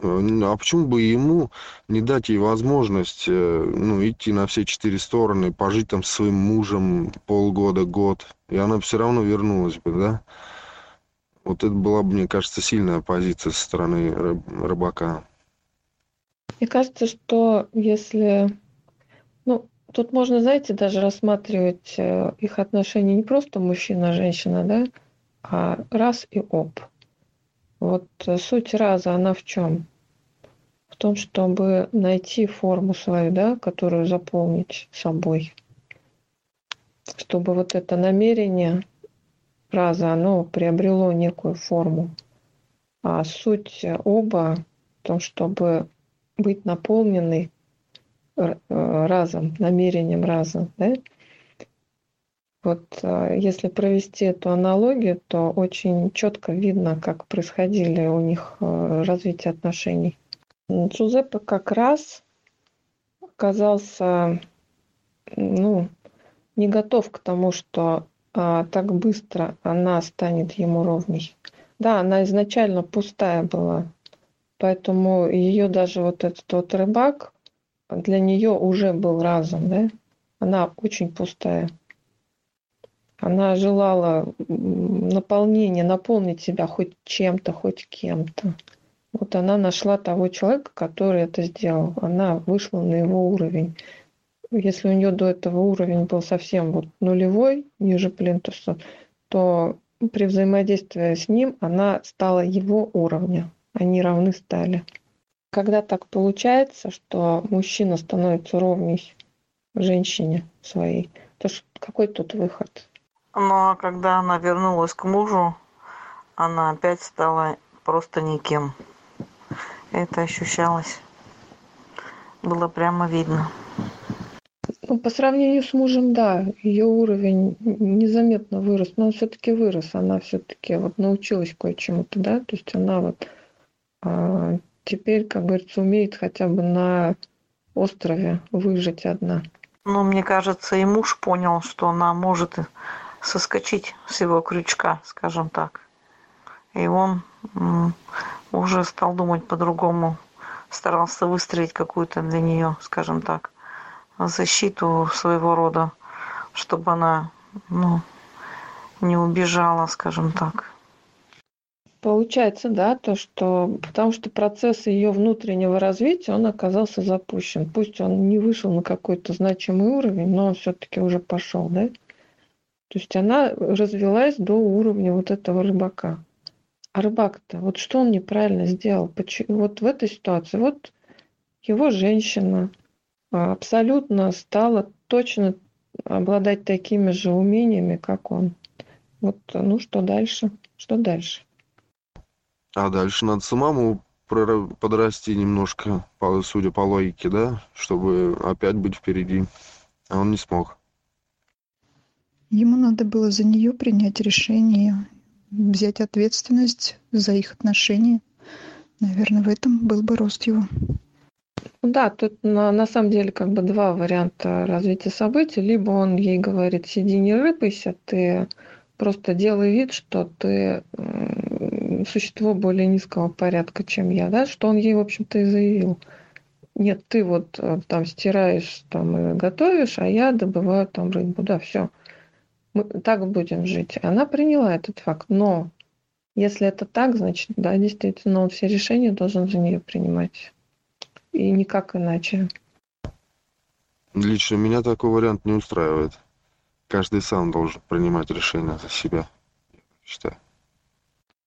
Э, А почему бы ему не дать ей возможность, э, ну, идти на все четыре стороны, пожить там со своим мужем полгода, год, и она все равно вернулась бы, да? Вот это была бы, мне кажется, сильная позиция со стороны рыб- рыбака. Мне кажется, что если... Ну, тут можно, знаете, даже рассматривать э, их отношения не просто мужчина-женщина, да, а раз и об. Вот э, суть раза, она в чем? В том, чтобы найти форму свою, да, которую заполнить собой. Чтобы вот это намерение раза, оно приобрело некую форму. А суть э, оба в том, чтобы быть наполненной р- э, разом, намерением разом, да? Вот э, если провести эту аналогию, то очень четко видно, как происходили у них э, развитие отношений. Джузеппе как раз оказался ну, не готов к тому, что а, так быстро она станет ему ровней. Да, она изначально пустая была, поэтому ее даже вот этот вот рыбак для нее уже был разом, да? Она очень пустая. Она желала наполнения, наполнить себя хоть чем-то, хоть кем-то. Вот она нашла того человека, который это сделал. Она вышла на его уровень. Если у нее до этого уровень был совсем вот нулевой, ниже плинтуса, то при взаимодействии с ним она стала его уровня. Они равны стали. Когда так получается, что мужчина становится ровней женщине своей, то какой тут выход? Ну а когда она вернулась к мужу, она опять стала просто никем. Это ощущалось. Было прямо видно. Ну, по сравнению с мужем, да, ее уровень незаметно вырос, но он все-таки вырос, она все-таки вот научилась кое-чему-то, да, то есть она вот теперь, как говорится, умеет хотя бы на острове выжить одна. Ну, мне кажется, и муж понял, что она может соскочить с его крючка, скажем так. И он уже стал думать по-другому, старался выстроить какую-то для нее, скажем так, защиту своего рода, чтобы она ну, не убежала, скажем так. Получается, да, то, что потому что процесс ее внутреннего развития, он оказался запущен. Пусть он не вышел на какой-то значимый уровень, но он все-таки уже пошел, да? То есть она развилась до уровня вот этого рыбака. А рыбак-то, вот что он неправильно сделал? Почему? Вот в этой ситуации, вот его женщина а, абсолютно стала точно обладать такими же умениями, как он. Вот, ну что дальше? Что дальше? А дальше надо самому подрасти немножко, судя по логике, да, чтобы опять быть впереди. А он не смог. Ему надо было за нее принять решение, взять ответственность за их отношения. Наверное, в этом был бы рост его. Ну да, тут на, на самом деле как бы два варианта развития событий. Либо он ей говорит, сиди не рыпайся, ты просто делай вид, что ты существо более низкого порядка, чем я, да, что он ей, в общем-то, и заявил. Нет, ты вот э, там стираешь там и готовишь, а я добываю там рыбу, да, все мы так будем жить. Она приняла этот факт. Но если это так, значит, да, действительно, он все решения должен за нее принимать. И никак иначе. Лично меня такой вариант не устраивает. Каждый сам должен принимать решения за себя, считаю.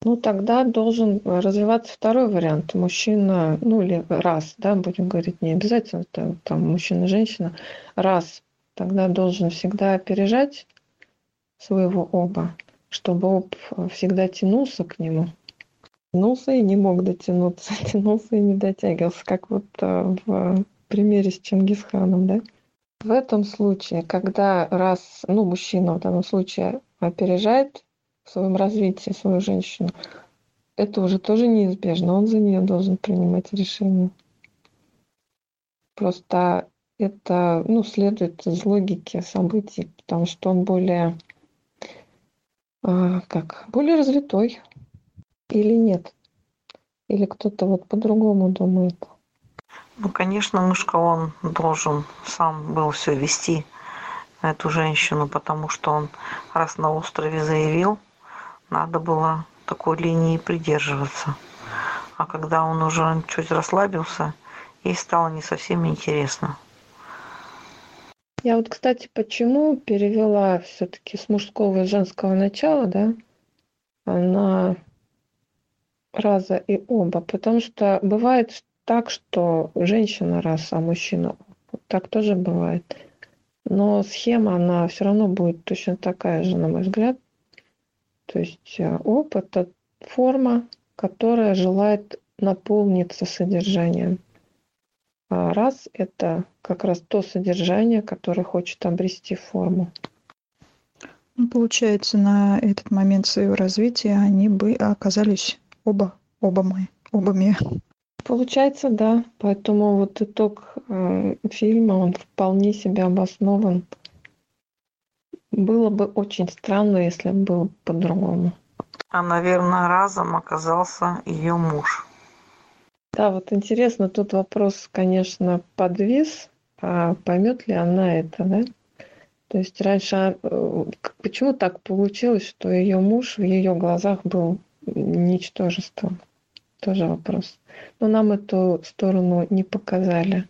Ну, тогда должен развиваться второй вариант. Мужчина, ну или раз, да, будем говорить, не обязательно там, там мужчина-женщина, раз, тогда должен всегда опережать своего оба, чтобы об всегда тянулся к нему. Тянулся и не мог дотянуться, тянулся и не дотягивался, как вот э, в примере с Чингисханом, да? В этом случае, когда раз, ну, мужчина в данном случае опережает в своем развитии свою женщину, это уже тоже неизбежно, он за нее должен принимать решение. Просто это ну, следует из логики событий, потому что он более а, как более развитой или нет? Или кто-то вот по-другому думает? Ну, конечно, мышка, он должен сам был все вести, эту женщину, потому что он раз на острове заявил, надо было такой линии придерживаться. А когда он уже чуть расслабился, ей стало не совсем интересно. Я вот, кстати, почему перевела все-таки с мужского и женского начала, да, на раза и оба, потому что бывает так, что женщина раз, а мужчина так тоже бывает. Но схема, она все равно будет точно такая же, на мой взгляд. То есть э, опыт – это форма, которая желает наполниться содержанием. А раз – это как раз то содержание, которое хочет обрести форму. Ну, получается, на этот момент своего развития они бы оказались оба, оба мы, обами Получается, да. Поэтому вот итог э, фильма, он вполне себе обоснован. Было бы очень странно, если бы было по-другому. А, наверное, разом оказался ее муж. Да, вот интересно, тут вопрос, конечно, подвис, а поймет ли она это, да? То есть раньше, э, почему так получилось, что ее муж в ее глазах был ничтожеством? Тоже вопрос. Но нам эту сторону не показали.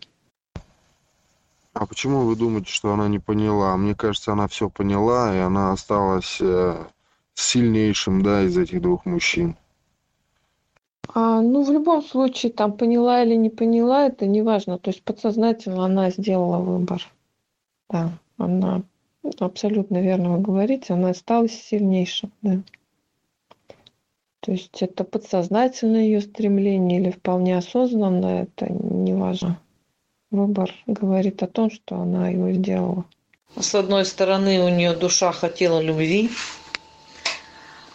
А почему вы думаете, что она не поняла? Мне кажется, она все поняла, и она осталась э, сильнейшим, да, из этих двух мужчин. А, ну, в любом случае, там поняла или не поняла, это не важно. То есть подсознательно она сделала выбор. Да, она абсолютно верно вы говорите, она осталась сильнейшим, да. То есть это подсознательное ее стремление или вполне осознанное, это не важно. Выбор говорит о том, что она его сделала. С одной стороны, у нее душа хотела любви,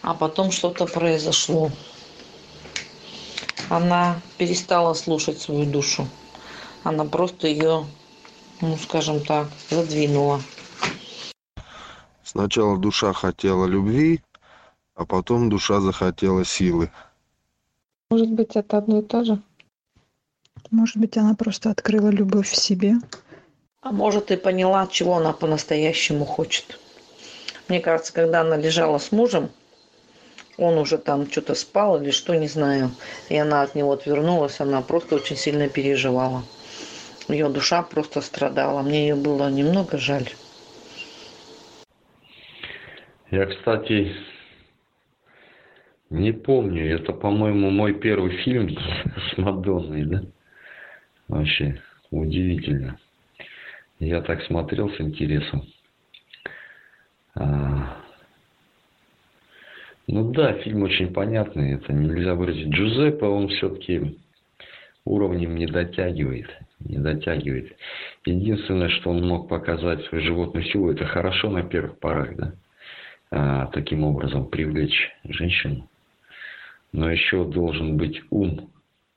а потом что-то произошло. Она перестала слушать свою душу. Она просто ее, ну скажем так, задвинула. Сначала душа хотела любви, а потом душа захотела силы. Может быть, это одно и то же? Может быть, она просто открыла любовь в себе. А может и поняла, чего она по-настоящему хочет. Мне кажется, когда она лежала с мужем, он уже там что-то спал или что, не знаю. И она от него отвернулась, она просто очень сильно переживала. Ее душа просто страдала. Мне ее было немного жаль. Я, кстати, не помню. Это, по-моему, мой первый фильм с Мадонной, да? Вообще удивительно. Я так смотрел с интересом. А... Ну да, фильм очень понятный. Это нельзя выразить. Джузеппе, он все-таки уровнем не дотягивает. Не дотягивает. Единственное, что он мог показать свою животную силу, это хорошо на первых порах, да? А, таким образом привлечь женщину. Но еще должен быть ум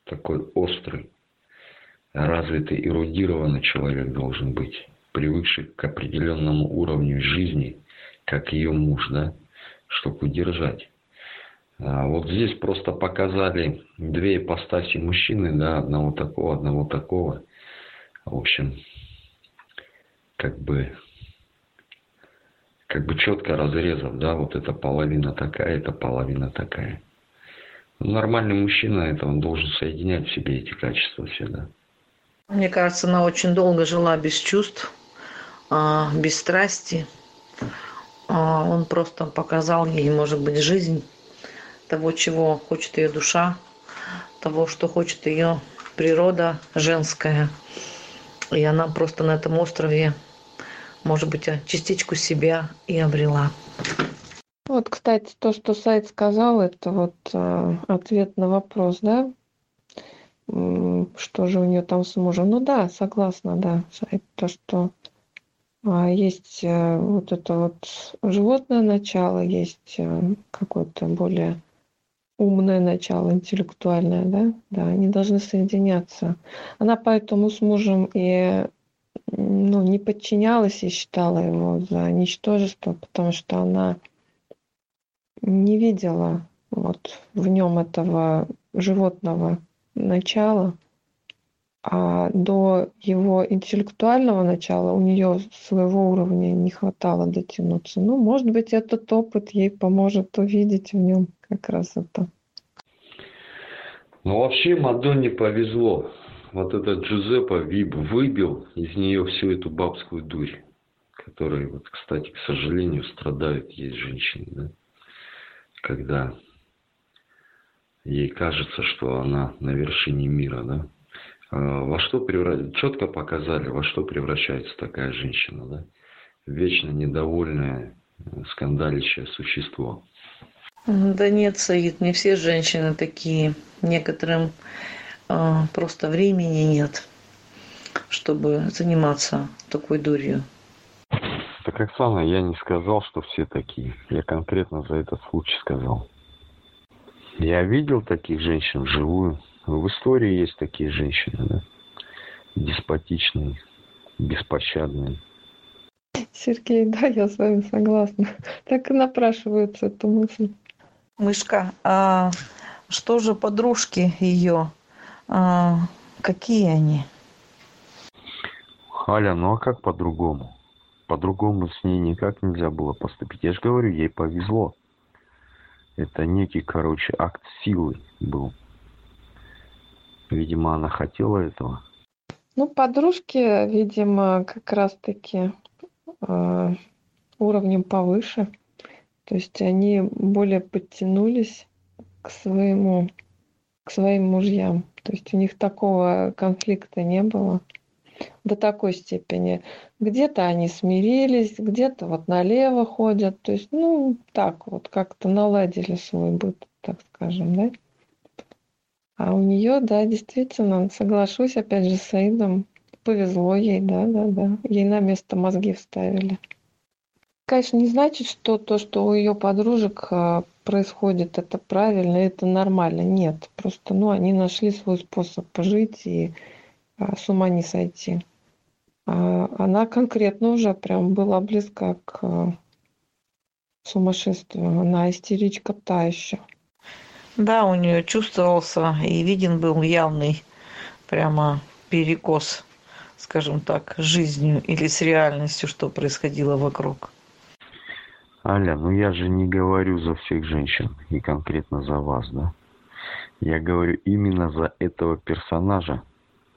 такой острый, развитый, эрудированный человек должен быть, привыкший к определенному уровню жизни, как ее муж, да, чтобы удержать. А вот здесь просто показали две ипостаси мужчины, да, одного такого, одного такого. В общем, как бы как бы четко разрезав, да, вот эта половина такая, эта половина такая. Нормальный мужчина, это он должен соединять в себе эти качества все, да. Мне кажется, она очень долго жила без чувств, а, без страсти. А, он просто показал ей, может быть, жизнь того, чего хочет ее душа, того, что хочет ее природа женская. И она просто на этом острове может быть, частичку себя и обрела. Вот, кстати, то, что сайт сказал, это вот э, ответ на вопрос, да? Что же у нее там с мужем? Ну да, согласна, да, то, что э, есть э, вот это вот животное начало, есть э, какое-то более умное начало, интеллектуальное, да, да, они должны соединяться. Она поэтому с мужем и ну, не подчинялась и считала его за ничтожество, потому что она не видела вот в нем этого животного начала, а до его интеллектуального начала у нее своего уровня не хватало дотянуться. Ну, может быть, этот опыт ей поможет увидеть в нем как раз это. Ну, вообще Мадонне повезло вот этот Джузеппе выбил из нее всю эту бабскую дурь, которой, вот, кстати, к сожалению, страдают есть женщины, да? когда ей кажется, что она на вершине мира, да? А во что превращается, четко показали, во что превращается такая женщина, да? Вечно недовольное, скандалищее существо. Да нет, Саид, не все женщины такие. Некоторым а, просто времени нет, чтобы заниматься такой дурью. Так, Оксана, я не сказал, что все такие. Я конкретно за этот случай сказал. Я видел таких женщин вживую. В истории есть такие женщины, да? Деспотичные, беспощадные. Сергей, да, я с вами согласна. Так и напрашивается эта мысль. Мышка, а что же подружки ее? А, какие они? Аля, ну а как по-другому? По-другому с ней никак нельзя было поступить. Я же говорю, ей повезло. Это некий, короче, акт силы был. Видимо, она хотела этого. Ну, подружки, видимо, как раз-таки э, уровнем повыше. То есть они более подтянулись к своему, к своим мужьям. То есть у них такого конфликта не было до такой степени. Где-то они смирились, где-то вот налево ходят. То есть, ну, так вот как-то наладили свой быт, так скажем, да. А у нее, да, действительно, соглашусь опять же с Саидом, повезло ей, да, да, да. Ей на место мозги вставили. Конечно, не значит, что то, что у ее подружек а, происходит, это правильно, это нормально. Нет, просто, ну, они нашли свой способ пожить и с ума не сойти. А она конкретно уже прям была близка к а, сумасшествию. Она истеричка та еще. Да, у нее чувствовался и виден был явный прямо перекос, скажем так, с жизнью или с реальностью, что происходило вокруг. Аля, ну я же не говорю за всех женщин и конкретно за вас, да? Я говорю именно за этого персонажа,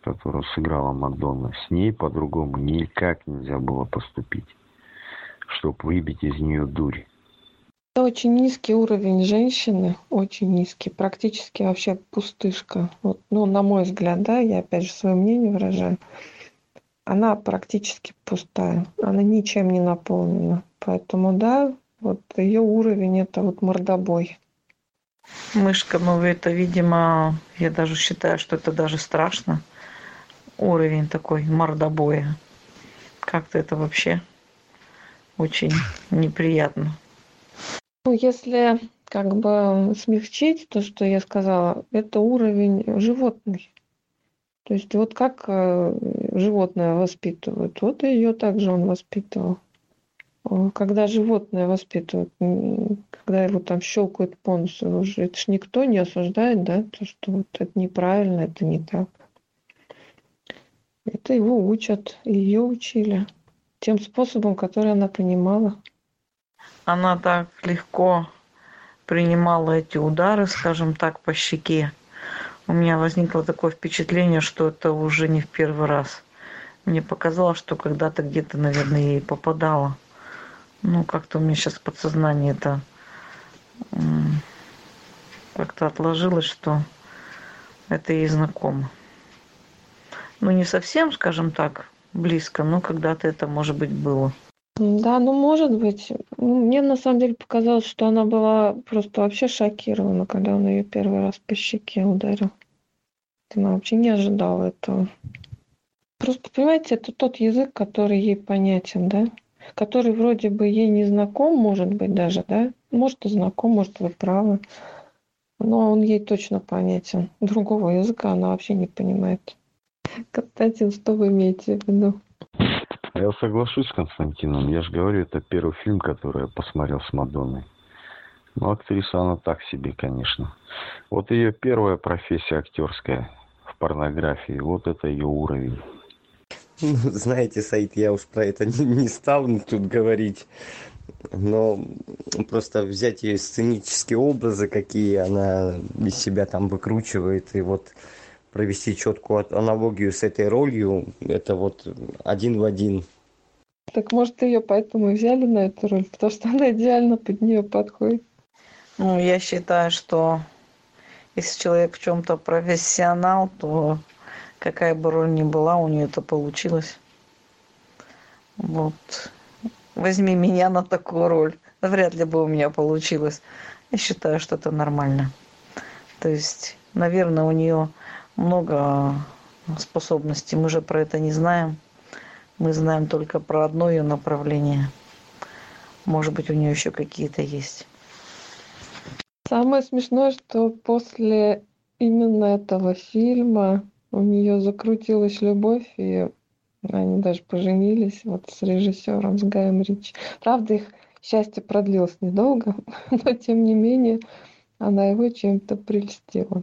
которую сыграла Мадонна. С ней по-другому никак нельзя было поступить, чтобы выбить из нее дурь. Это очень низкий уровень женщины, очень низкий, практически вообще пустышка. Вот, ну, на мой взгляд, да, я опять же свое мнение выражаю. Она практически пустая, она ничем не наполнена. Поэтому, да, вот ее уровень это вот мордобой. Мышка, ну это, видимо, я даже считаю, что это даже страшно. Уровень такой мордобоя. Как-то это вообще очень неприятно. Ну, если как бы смягчить то, что я сказала, это уровень животный. То есть вот как э, животное воспитывают, вот ее также он воспитывал. Когда животное воспитывают, когда его там щелкают по носу, уже это ж никто не осуждает, да, то, что вот это неправильно, это не так. Это его учат, ее учили тем способом, который она понимала она так легко принимала эти удары, скажем так, по щеке. У меня возникло такое впечатление, что это уже не в первый раз. Мне показалось, что когда-то где-то, наверное, ей попадало. Ну, как-то у меня сейчас подсознание это как-то отложилось, что это ей знакомо. Ну, не совсем, скажем так, близко, но когда-то это, может быть, было. Да, ну может быть. Ну, мне на самом деле показалось, что она была просто вообще шокирована, когда он ее первый раз по щеке ударил. Она вообще не ожидала этого. Просто, понимаете, это тот язык, который ей понятен, да? Который вроде бы ей не знаком, может быть, даже, да? Может, и знаком, может, вы правы. Но он ей точно понятен. Другого языка она вообще не понимает. Константин, что вы имеете в виду? Я соглашусь с Константином. Я же говорю, это первый фильм, который я посмотрел с Мадонной. Ну, актриса она так себе, конечно. Вот ее первая профессия актерская в порнографии, вот это ее уровень. Ну, знаете, Саид, я уж про это не, не стал тут говорить. Но просто взять ее сценические образы, какие она из себя там выкручивает, и вот провести четкую аналогию с этой ролью, это вот один в один. Так может ее поэтому и взяли на эту роль, потому что она идеально под нее подходит. Ну, я считаю, что если человек в чем-то профессионал, то какая бы роль ни была, у нее это получилось. Вот. Возьми меня на такую роль. Вряд ли бы у меня получилось. Я считаю, что это нормально. То есть, наверное, у нее много способностей. Мы же про это не знаем. Мы знаем только про одно ее направление. Может быть, у нее еще какие-то есть. Самое смешное, что после именно этого фильма у нее закрутилась любовь, и они даже поженились вот с режиссером, с Гаем Ричи. Правда, их счастье продлилось недолго, но тем не менее она его чем-то прельстила.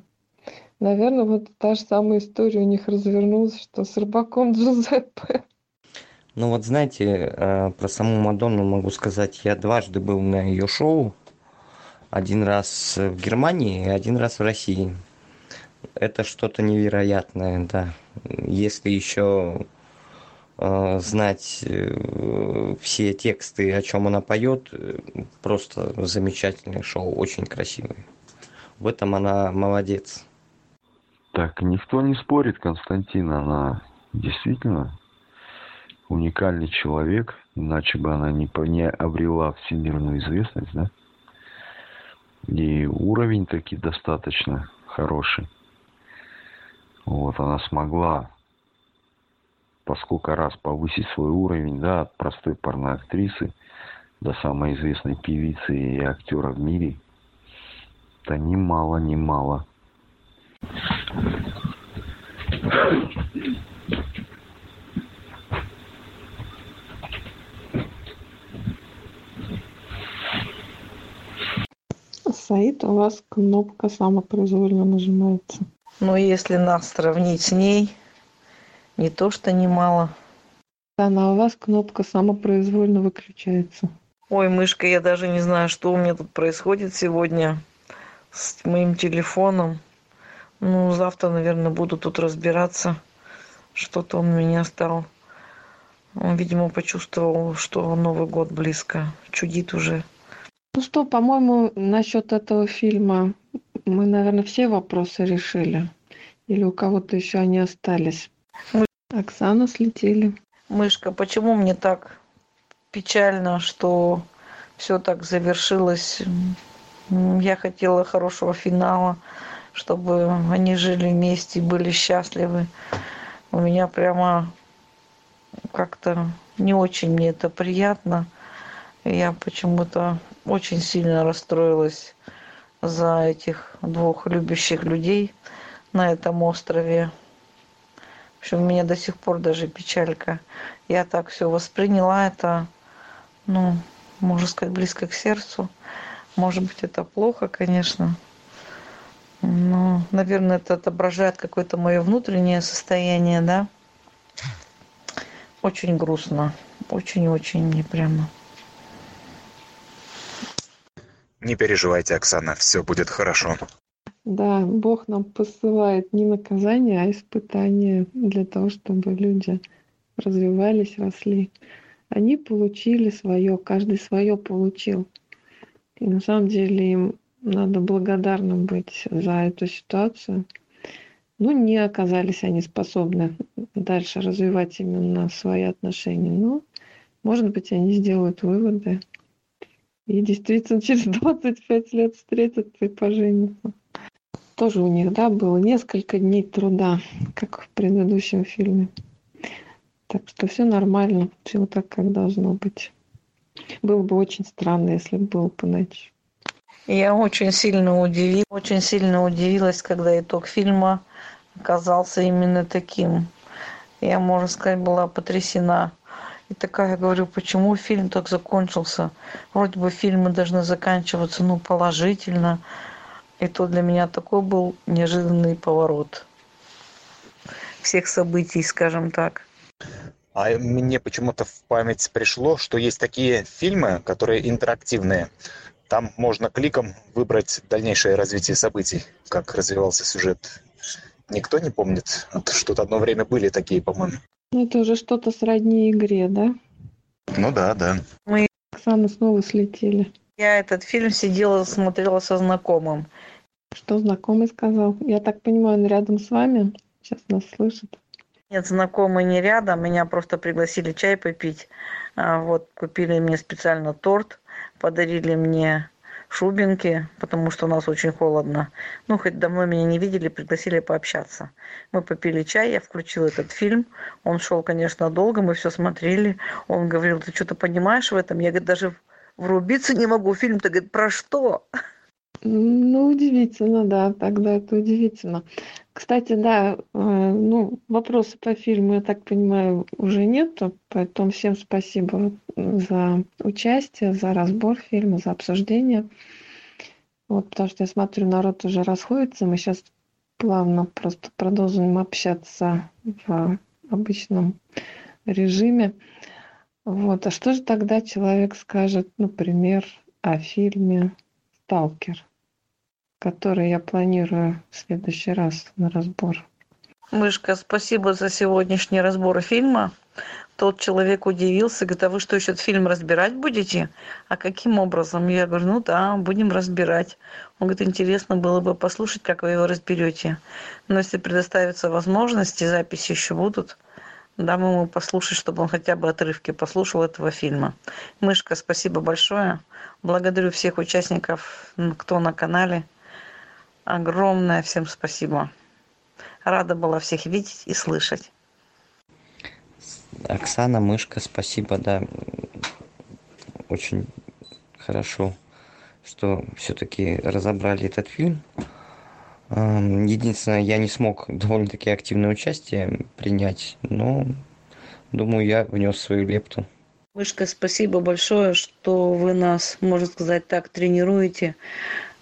Наверное, вот та же самая история у них развернулась, что с рыбаком Джузеппе. Ну вот знаете, э, про саму Мадонну могу сказать, я дважды был на ее шоу. Один раз в Германии и один раз в России. Это что-то невероятное, да. Если еще э, знать э, все тексты, о чем она поет, просто замечательное шоу, очень красивое. В этом она молодец. Так, никто не спорит, Константин, она действительно уникальный человек, иначе бы она не, не обрела всемирную известность, да? И уровень таки достаточно хороший. Вот, она смогла по сколько раз повысить свой уровень, да, от простой порноактрисы до самой известной певицы и актера в мире. Это немало, немало. Саид, у вас кнопка самопроизвольно нажимается. Но если нас сравнить с ней, не то что немало. Она у вас кнопка самопроизвольно выключается. Ой, мышка, я даже не знаю, что у меня тут происходит сегодня с моим телефоном. Ну, завтра, наверное, буду тут разбираться. Что-то он меня стал. Он, видимо, почувствовал, что Новый год близко. Чудит уже. Ну что, по-моему, насчет этого фильма мы, наверное, все вопросы решили. Или у кого-то еще они остались? Оксана слетели. Мышка, почему мне так печально, что все так завершилось? Я хотела хорошего финала, чтобы они жили вместе, были счастливы. У меня прямо как-то не очень мне это приятно. Я почему-то очень сильно расстроилась за этих двух любящих людей на этом острове. В общем, у меня до сих пор даже печалька. Я так все восприняла это, ну, можно сказать, близко к сердцу. Может быть, это плохо, конечно. Но, наверное, это отображает какое-то мое внутреннее состояние, да. Очень грустно. Очень-очень мне прямо. Не переживайте, Оксана, все будет хорошо. Да, Бог нам посылает не наказание, а испытание для того, чтобы люди развивались, росли. Они получили свое, каждый свое получил. И на самом деле им надо благодарным быть за эту ситуацию. Ну, не оказались они способны дальше развивать именно свои отношения. Но, может быть, они сделают выводы и действительно через 25 лет встретятся и поженятся. Тоже у них, да, было несколько дней труда, как в предыдущем фильме. Так что все нормально, все так, как должно быть. Было бы очень странно, если бы было по. Я очень сильно удивилась, очень сильно удивилась, когда итог фильма оказался именно таким. Я, можно сказать, была потрясена. И такая говорю, почему фильм так закончился? Вроде бы фильмы должны заканчиваться, ну, положительно. И то для меня такой был неожиданный поворот всех событий, скажем так. А мне почему-то в память пришло, что есть такие фильмы, которые интерактивные. Там можно кликом выбрать дальнейшее развитие событий, как развивался сюжет. Никто не помнит? Что-то одно время были такие, по-моему. Ну, это уже что-то сродни игре, да? Ну да, да. Мы... Оксана снова слетели. Я этот фильм сидела, смотрела со знакомым. Что знакомый сказал? Я так понимаю, он рядом с вами? Сейчас нас слышит. Нет, знакомый не рядом. Меня просто пригласили чай попить. А, вот, купили мне специально торт, подарили мне шубинки, потому что у нас очень холодно. Ну, хоть давно меня не видели, пригласили пообщаться. Мы попили чай, я включила этот фильм. Он шел, конечно, долго, мы все смотрели. Он говорил, ты что-то понимаешь в этом? Я, говорит, даже врубиться не могу. Фильм-то, говорит, про что? Ну, удивительно, да, тогда это удивительно. Кстати, да, э, ну, вопросы по фильму, я так понимаю, уже нету, поэтому всем спасибо за участие, за разбор фильма, за обсуждение. Вот, потому что я смотрю, народ уже расходится, мы сейчас плавно просто продолжим общаться в обычном режиме. Вот, а что же тогда человек скажет, например, о фильме «Сталкер»? Который я планирую в следующий раз на разбор. Мышка, спасибо за сегодняшний разбор фильма. Тот человек удивился, говорит, а вы что, еще этот фильм разбирать будете? А каким образом? Я говорю, ну да, будем разбирать. Он говорит, интересно было бы послушать, как вы его разберете. Но если предоставится возможность, и записи еще будут, дам ему послушать, чтобы он хотя бы отрывки послушал этого фильма. Мышка, спасибо большое. Благодарю всех участников, кто на канале огромное всем спасибо. Рада была всех видеть и слышать. Оксана, мышка, спасибо, да. Очень хорошо, что все-таки разобрали этот фильм. Единственное, я не смог довольно-таки активное участие принять, но думаю, я внес свою лепту. Мышка, спасибо большое, что вы нас, можно сказать так, тренируете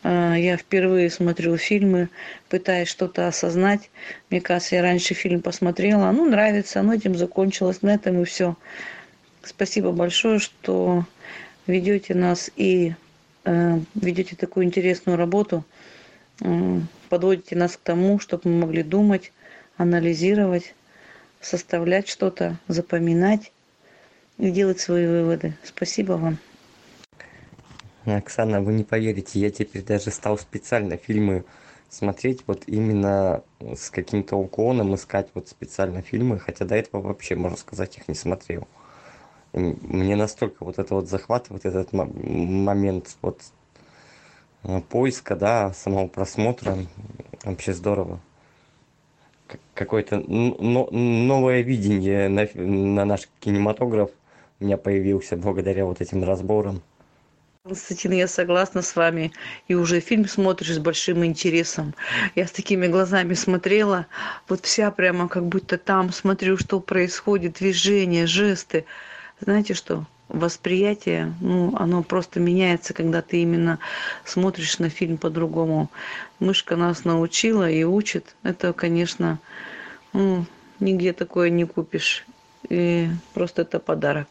я впервые смотрю фильмы, пытаясь что-то осознать. Мне кажется, я раньше фильм посмотрела, ну, нравится, оно этим закончилось, на этом и все. Спасибо большое, что ведете нас и э, ведете такую интересную работу, э, подводите нас к тому, чтобы мы могли думать, анализировать, составлять что-то, запоминать и делать свои выводы. Спасибо вам. Оксана, вы не поверите, я теперь даже стал специально фильмы смотреть вот именно с каким-то уклоном, искать вот специально фильмы, хотя до этого вообще, можно сказать, их не смотрел. Мне настолько вот это вот захватывает этот момент вот э, поиска, да, самого просмотра, вообще здорово. Какое-то новое видение на, на наш кинематограф у меня появился благодаря вот этим разборам. Константин, я согласна с вами. И уже фильм смотришь с большим интересом. Я с такими глазами смотрела, вот вся прямо как будто там смотрю, что происходит, движения, жесты. Знаете что? Восприятие, ну, оно просто меняется, когда ты именно смотришь на фильм по-другому. Мышка нас научила и учит. Это, конечно, ну, нигде такое не купишь. И просто это подарок.